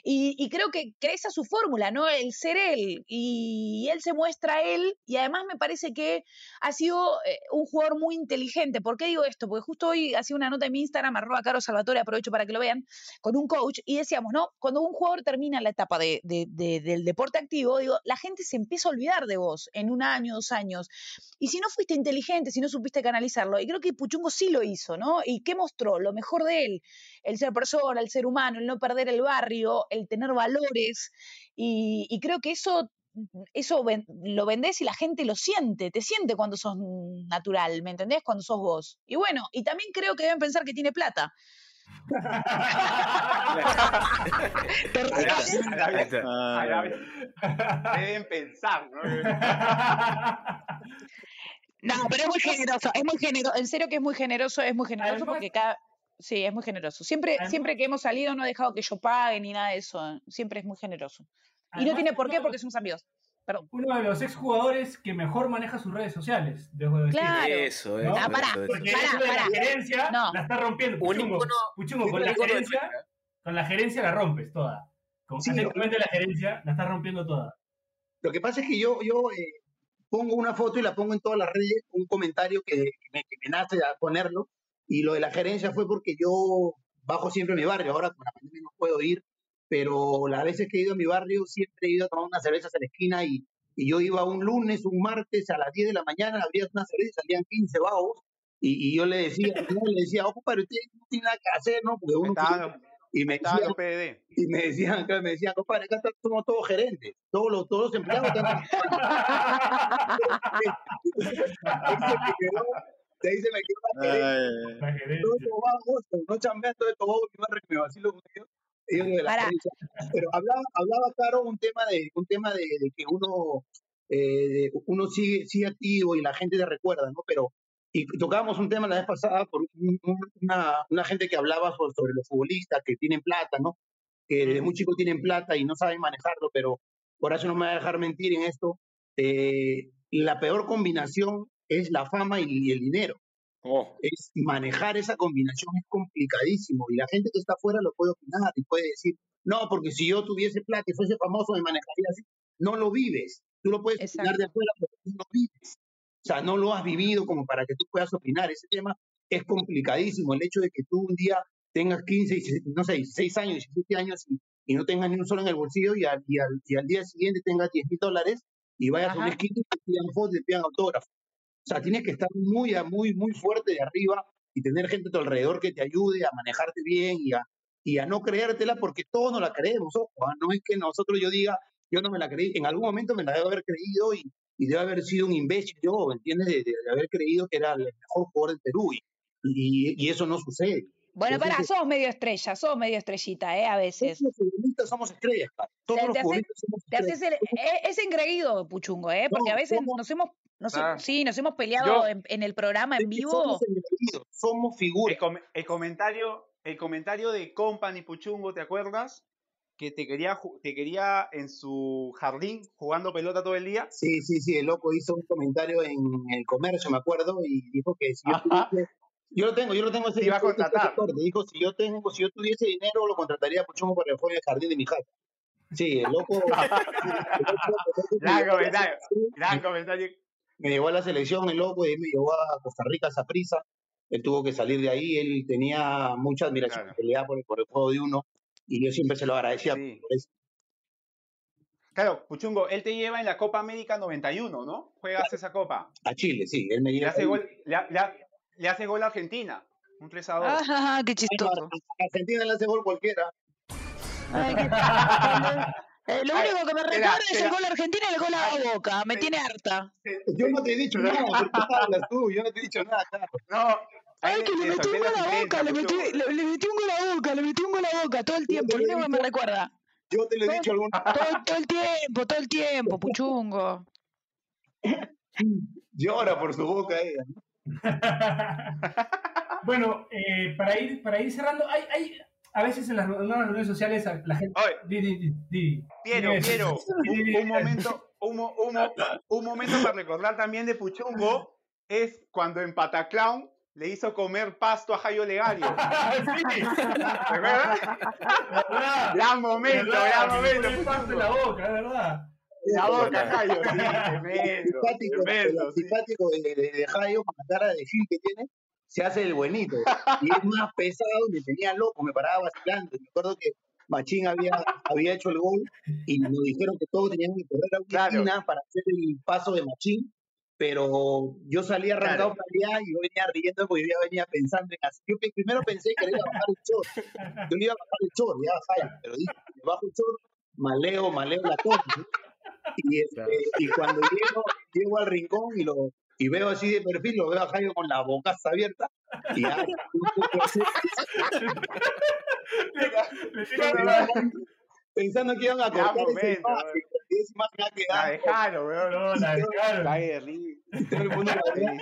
Y, creo que, que esa es su fórmula, ¿no? El ser él. Y él se muestra él. Y además me parece que ha sido eh, un jugador muy inteligente. ¿Por qué digo esto? Porque justo hoy hacía una nota en mi Instagram, arroba Caro Salvatore, aprovecho para que lo vean, con un coach, y decíamos, ¿no? Cuando un jugador termina la etapa de, de- de- del deporte activo, digo, la gente se empieza a olvidar de vos en un año, dos años. Y si no fuiste inteligente, si no supiste canalizarlo, y creo que Puchungo sí lo hizo, ¿no? ¿Y qué mostró? Lo mejor de él, el ser persona, el ser humano, el no perder el barrio, el tener valores, y, y creo que eso eso ven- lo vendés y la gente lo siente, te siente cuando sos natural, ¿me entendés? Cuando sos vos. Y bueno, y también creo que deben pensar que tiene plata. Deben pensar, ¿no? No, pero es muy generoso, es muy generoso, en serio que es muy generoso, es muy generoso Además- porque cada... Sí, es muy generoso. Siempre, Además- siempre que hemos salido no ha dejado que yo pague ni nada de eso. Siempre es muy generoso. Y no Además, tiene por qué porque somos amigos. Perdón. Uno de los exjugadores que mejor maneja sus redes sociales, dejo de decir. Claro. Eso, ¿No? eso, Ah, pará. Porque Pará, eso de la gerencia No. la está rompiendo. Un Puchungo, Puchungo, un con la gerencia, con la gerencia la rompes toda. Con, Sí, atentamente la gerencia la está rompiendo toda. Lo que pasa es que yo, yo eh, pongo una foto y la pongo en todas las redes, un comentario que me, que me nace a ponerlo, y lo de la gerencia fue porque yo bajo siempre a mi barrio, ahora con la pandemia no puedo ir, pero las veces que he ido a mi barrio siempre he ido a tomar unas cervezas a la esquina y, y yo iba un lunes, un martes a las 10 de la mañana, abría una cerveza y salían 15 vagos, y, y yo le decía, yo le decía, ojo, pero usted no tiene nada que hacer, ¿no? Porque uno... Estaban y me decían, y me decían, me decían, compadre, acá está- somos todos gerentes, todos los, todos los empleados están ahí se me quedó la gerencia. No me, vacilo con ellos. ellos de la Para. gerencia. Pero hablaba, hablaba Caro, un tema de, un tema de, de que uno, eh, de- uno sigue, sigue activo y la gente te recuerda, ¿no? Pero, y tocábamos un tema la vez pasada por un- un- una, una gente que hablaba sobre, sobre los futbolistas que tienen plata, ¿no? Que desde muy chicos tienen plata y no saben manejarlo, pero Horacio no me va a dejar mentir en esto. eh, la peor combinación es la fama y, el dinero. Oh, Es manejar esa combinación es complicadísimo y la gente que está afuera lo puede opinar y puede decir, no, porque si yo tuviese plata y fuese famoso me manejaría así. No lo vives. Tú lo puedes opinar de afuera, pero tú no lo vives. O sea, no lo has vivido como para que tú puedas opinar. Ese tema es complicadísimo. El hecho de que tú un día tengas 15, y se- no sé, 16 años, 17 años y, y no tengas ni un solo en el bolsillo y al, y al, y al día siguiente tengas 10 mil dólares y vayas a una Ajá. esquina y te pidan fotos y te pidan autógrafos. O sea, tienes que estar muy, muy, muy fuerte de arriba y tener gente a tu alrededor que te ayude a manejarte bien y a, y a no creértela porque todos nos la creemos. Ojo, ¿ah? no es que nosotros yo diga, yo no me la creí, en algún momento me la debo haber creído y, y debe haber sido un imbécil yo, ¿entiendes? De, de- de haber creído que era el mejor jugador del Perú y, y, y eso no sucede. Bueno, Entonces, sos medio estrella, sos medio estrellita, ¿eh? A veces. Todos los futbolistas somos estrellas. Todos Te, los futbolistas somos te haces estrellas. el- e- es engreído, Puchungo, ¿eh? Porque a veces nos hemos, nos he- Ah. sí, nos hemos peleado Yo- en, en el programa en vivo. Somos figuras. El, com- el comentario, el comentario de Company Puchungo, ¿te acuerdas? Que te quería, te quería en su jardín jugando pelota todo el día. Sí, sí, sí, el loco hizo un comentario en el comercio, me acuerdo, y dijo que si yo Ajá. yo lo tengo, yo lo tengo ese iba a contratar. dijo si yo tengo, si yo tuviese dinero lo contrataría a Puchungo para juegue en el jardín de mi casa. Sí, el loco, el el Gran comentario, gran comentario. Me llevó a la selección, el loco, y me llevó a Costa Rica esa prisa. Él tuvo que salir de ahí, él tenía mucha admiración Claro. pelea por, el- por el juego de uno, y yo siempre se lo agradecía Sí. por eso. Claro, Puchungo, él te lleva en la Copa América 91, ¿no? Juegas esa copa. A Chile, sí, él me Le lleva hace ahí. gol, le, ha- le ha- le hace gol a Argentina. Un 3 a 2. Ah, qué A chistoso. Argentina le hace gol cualquiera. Ay, qué- Eh, lo Ay, único que me recuerda es el gol argentino y el gol a Boca. Me tiene harta. Yo no te he dicho nada, ¿por qué hablas tú? Yo no te he dicho nada, claro. No, Ay, que le metí un gol la a Boca, le metí, le, le metí un gol a Boca, le metí un gol a Boca todo el tiempo. Lo único que me recuerda. Yo te lo he dicho alguna Todo, todo el tiempo, todo el tiempo, Puchungo. Llora por su boca ella. ¿no? bueno, eh, para, ir, para ir cerrando, hay, hay a veces en las, en las reuniones sociales la gente... Oye, Di, di, di, di. Piero, Di, Piero, un, un momento, un, mo- un mo- un momento para recordar también de Puchungo es cuando en Pataclown le hizo comer pasto a Jairo Legario. sí, ¿Te acuerdas? Gran momento, gran le momento. el pasto en la boca, es verdad. La boca, Jairo, sí, tremendo, antipático, el tremendo, sí. antipático de, de, de Jairo, con la cara de Gil que tiene, se hace el buenito. Y es más pesado, me tenía loco, me paraba vacilando. Me acuerdo que Machín había, había hecho el gol y nos dijeron que todos teníamos que correr a una Claro. esquina para hacer el paso de Machín. Pero yo salí arrancado Claro. para allá y yo venía riendo porque yo venía pensando en hacer. Yo primero pensé que le iba a bajar el short. Yo le iba a bajar el short, ya Jairo, pero dije, le bajo el short, maleo, maleo la cosa. Y, este, y cuando llego, llego al rincón y lo y veo así de perfil, lo veo a Jairo con la bocaza abierta y ya, Le tira la- pensando que iban a cortar esa momento, imagen, porque esa imagen ha La quedado dejaron, weón. No, la dejaron. Cae de risa. todo el mundo la ve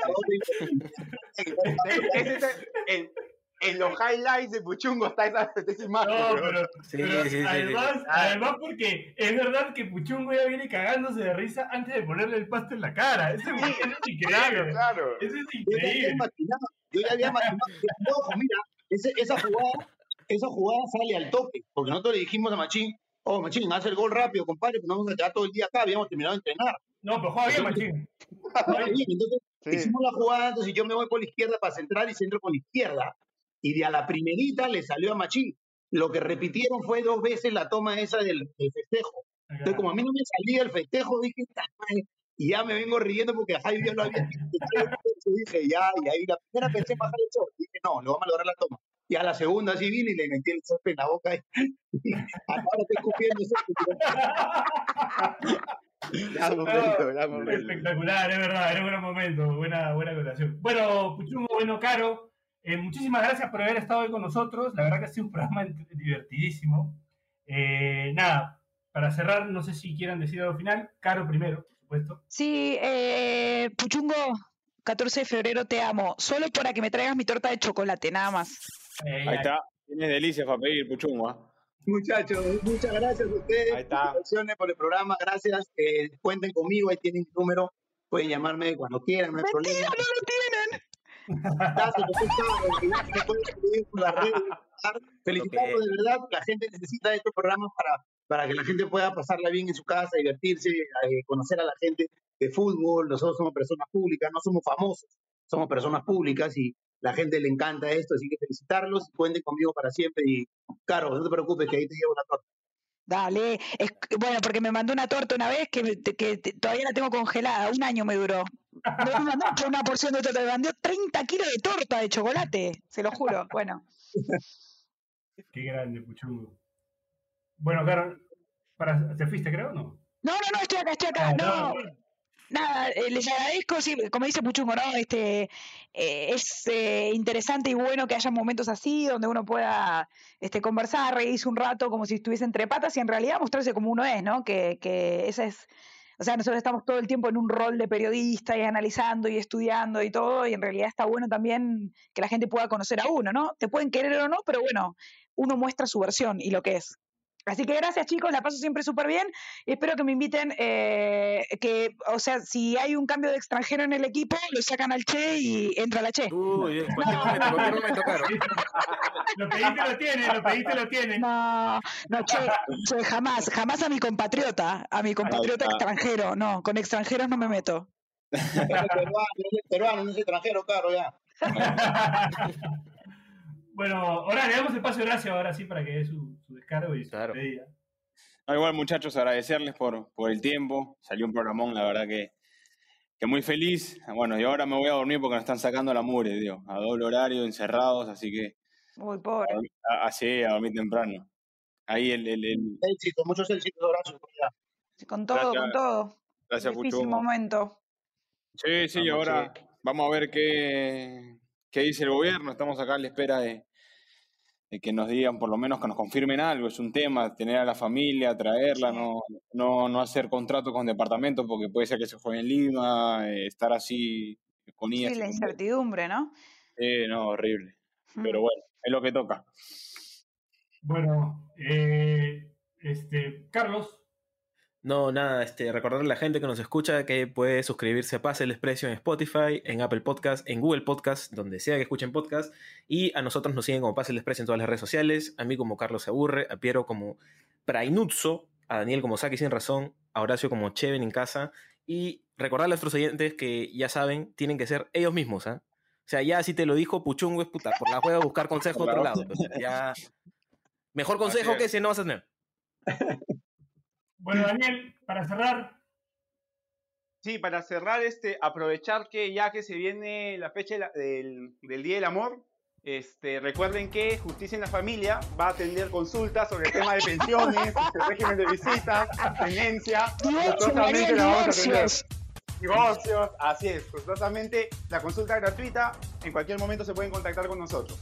En, los highlights de Puchungo está esa, esa imagen. No, pero, Sí, pero sí, sí, sí. además, además porque es verdad que Puchungo ya viene cagándose de risa antes de ponerle el pasto en la cara. Eso, es- eso es Claro, increíble. claro. Eso es Yo ya había increíble. yo ya había maquinado. No, Ojo, mira, ese- esa jugada, esa jugada sale al toque, porque nosotros le dijimos a Machín, oh Machín, haz el gol rápido, compadre, que no vamos a quedar todo el día acá, habíamos terminado de entrenar. No, pero juega bien, Machín. Juega bien, Entonces, Sí. hicimos la jugada, entonces yo me voy por la izquierda para centrar y centro por la izquierda, y de a la primerita le salió a Machín. Lo que repitieron fue dos veces la toma esa del, del festejo. Entonces, como a mí no me salía el festejo, dije, y ya me vengo riendo porque Javi ya lo había dicho. Entonces dije, ya, y ahí la primera pensé en bajar el short. Dije, no, lo vamos a lograr la toma. Y a la segunda sí vine y le metí el sope en la boca. Y, ahora estoy escupiendo Gran momento, gran momento. Espectacular, es verdad, era un gran momento, buena, buena colación. Bueno, Puchungo, bueno, Caro, eh, muchísimas gracias por haber estado hoy con nosotros. La verdad que ha sido un programa divertidísimo. Eh, nada, para cerrar, no sé si quieran decir algo final. Caro primero, por supuesto. Sí, eh, Puchungo, 14 de febrero te amo. Solo para que me traigas mi torta de chocolate, nada más. Eh, Ahí está. Tienes delicias para pedir, Puchungo. ¿ah? Muchachos, muchas gracias a ustedes. Ahí está. Felicitaciones por el programa, gracias. Eh, cuenten conmigo, ahí tienen mi número. Pueden llamarme cuando quieran, no hay problema. ¡Mentira, no lo que escribir por las redes. Felicitarlos de verdad, la gente necesita estos programas para, para que la gente pueda pasarla bien en su casa, divertirse, eh, conocer a la gente de fútbol. Nosotros somos personas públicas, no somos famosos, somos personas públicas y la gente le encanta esto, así que felicitarlos, cuenten conmigo para siempre y, Caro, no te preocupes que ahí te llevo la torta. Dale, es, bueno, porque me mandó una torta una vez que, me- que te- todavía la tengo congelada, un año me duró. Mandó por una porción de torta, me mandó 30 kilos de torta de chocolate, se lo juro. Bueno, Qué grande, Puchungo. Bueno, Caro, para, ¿te fuiste, creo, o no? no, no, no, estoy acá, estoy acá, Ah, no. no. Nada, eh, les agradezco, sí, como dice Puchungo, ¿no? Este, eh, es eh, interesante y bueno que haya momentos así, donde uno pueda este, conversar, reírse un rato como si estuviese entre patas y en realidad mostrarse como uno es, ¿no? Que, que esa es, o sea, nosotros estamos todo el tiempo en un rol de periodista y analizando y estudiando y todo, y en realidad está bueno también que la gente pueda conocer a uno, ¿no? Te pueden querer o no, pero bueno, uno muestra su versión y lo que es. Así que gracias chicos, la paso siempre súper bien espero que me inviten, eh, que, o sea, si hay un cambio de extranjero en el equipo, lo sacan al Che y entra la Che. Uy, cualquier momento, en cualquier momento, Caro. Lo pediste, lo tiene, lo pediste, lo tiene. No, no, Che, Che, jamás, jamás a mi compatriota, a mi compatriota extranjero, no, con extranjeros no me meto. Peruano, no es extranjero, Caro, ya. Bueno, ahora le damos el paso de gracia ahora sí para que dé su, su descargo y su Claro. despedida. No, igual, muchachos, agradecerles por, por el tiempo. Salió un programón, la verdad que, que muy feliz. Bueno, y ahora me voy a dormir porque nos están sacando la mure, tío. A doble horario, encerrados, así que Uy, pobre. a- así, a dormir temprano. Ahí el, el, el- Éxito, muchos éxitos, Horacio. por allá. Con todo, Gracias. con todo. gracias, Puchungo. momento. Sí, sí, y ahora vamos a ver qué, qué dice el gobierno. Estamos acá a la espera de, de que nos digan, por lo menos que nos confirmen algo. Es un tema, tener a la familia, traerla, no, no, no hacer contrato con departamentos porque puede ser que se juegue en Lima, eh, estar así con Sí, IAS. la incertidumbre, ¿no? Sí, no, horrible. Pero bueno, es lo que toca. Bueno, eh, este, Carlos, No, nada, este, recordarle a la gente que nos escucha que puede suscribirse a Pase el Expreso en Spotify, en Apple Podcast, en Google Podcast, donde sea que escuchen podcast. Y a nosotros nos siguen como Pase el Expreso en todas las redes sociales. A mí como Carlos aburre, a Piero como Prainuzzo, a Daniel como Saki sin razón, a Horacio como Cheven en casa. Y recordarle a nuestros oyentes que ya saben, tienen que ser ellos mismos, ¿ah? O sea, ya si te lo dijo Puchungo es puta, por la juega buscar consejo a otro lado. pero ya. Mejor consejo que ese no vas a tener. bueno, Daniel, para cerrar, Sí, para cerrar, este, aprovechar que ya que se viene la fecha de la- del, del Día del Amor, este, recuerden que Justicia en la Familia va a atender consultas sobre el tema de pensiones, el régimen de visitas, tenencia. Divorcio, María, Gustosamente la vamos a atender. divorcios. Divorcios, así es, gustosamente la consulta gratuita, en cualquier momento se pueden contactar con nosotros.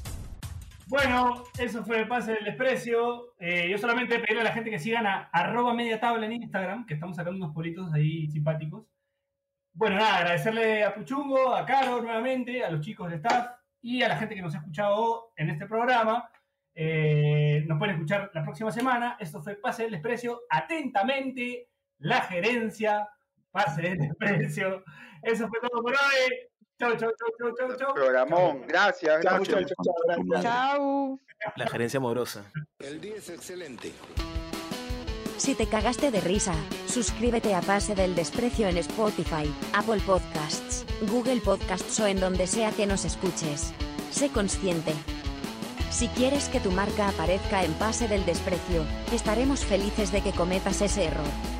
Bueno, eso fue Pase del Desprecio. Eh, yo solamente pedirle a la gente que sigan a arroba media tabla en Instagram, que estamos sacando unos politos ahí simpáticos. Bueno, nada, agradecerle a Puchungo, a Caro nuevamente, a los chicos del staff y a la gente que nos ha escuchado en este programa. Eh, nos pueden escuchar la próxima semana. Esto fue Pase del Desprecio. Atentamente, la gerencia. Pase del Desprecio. Eso fue todo por hoy. Chau, chau, chau, chau, chau, chau. Programón, gracias, Chao, chao. La gerencia amorosa. El día es excelente. Si te cagaste de risa, suscríbete a Pase del Desprecio en Spotify, Apple Podcasts, Google Podcasts o en donde sea que nos escuches. Sé consciente. Si quieres que tu marca aparezca en Pase del Desprecio, estaremos felices de que cometas ese error.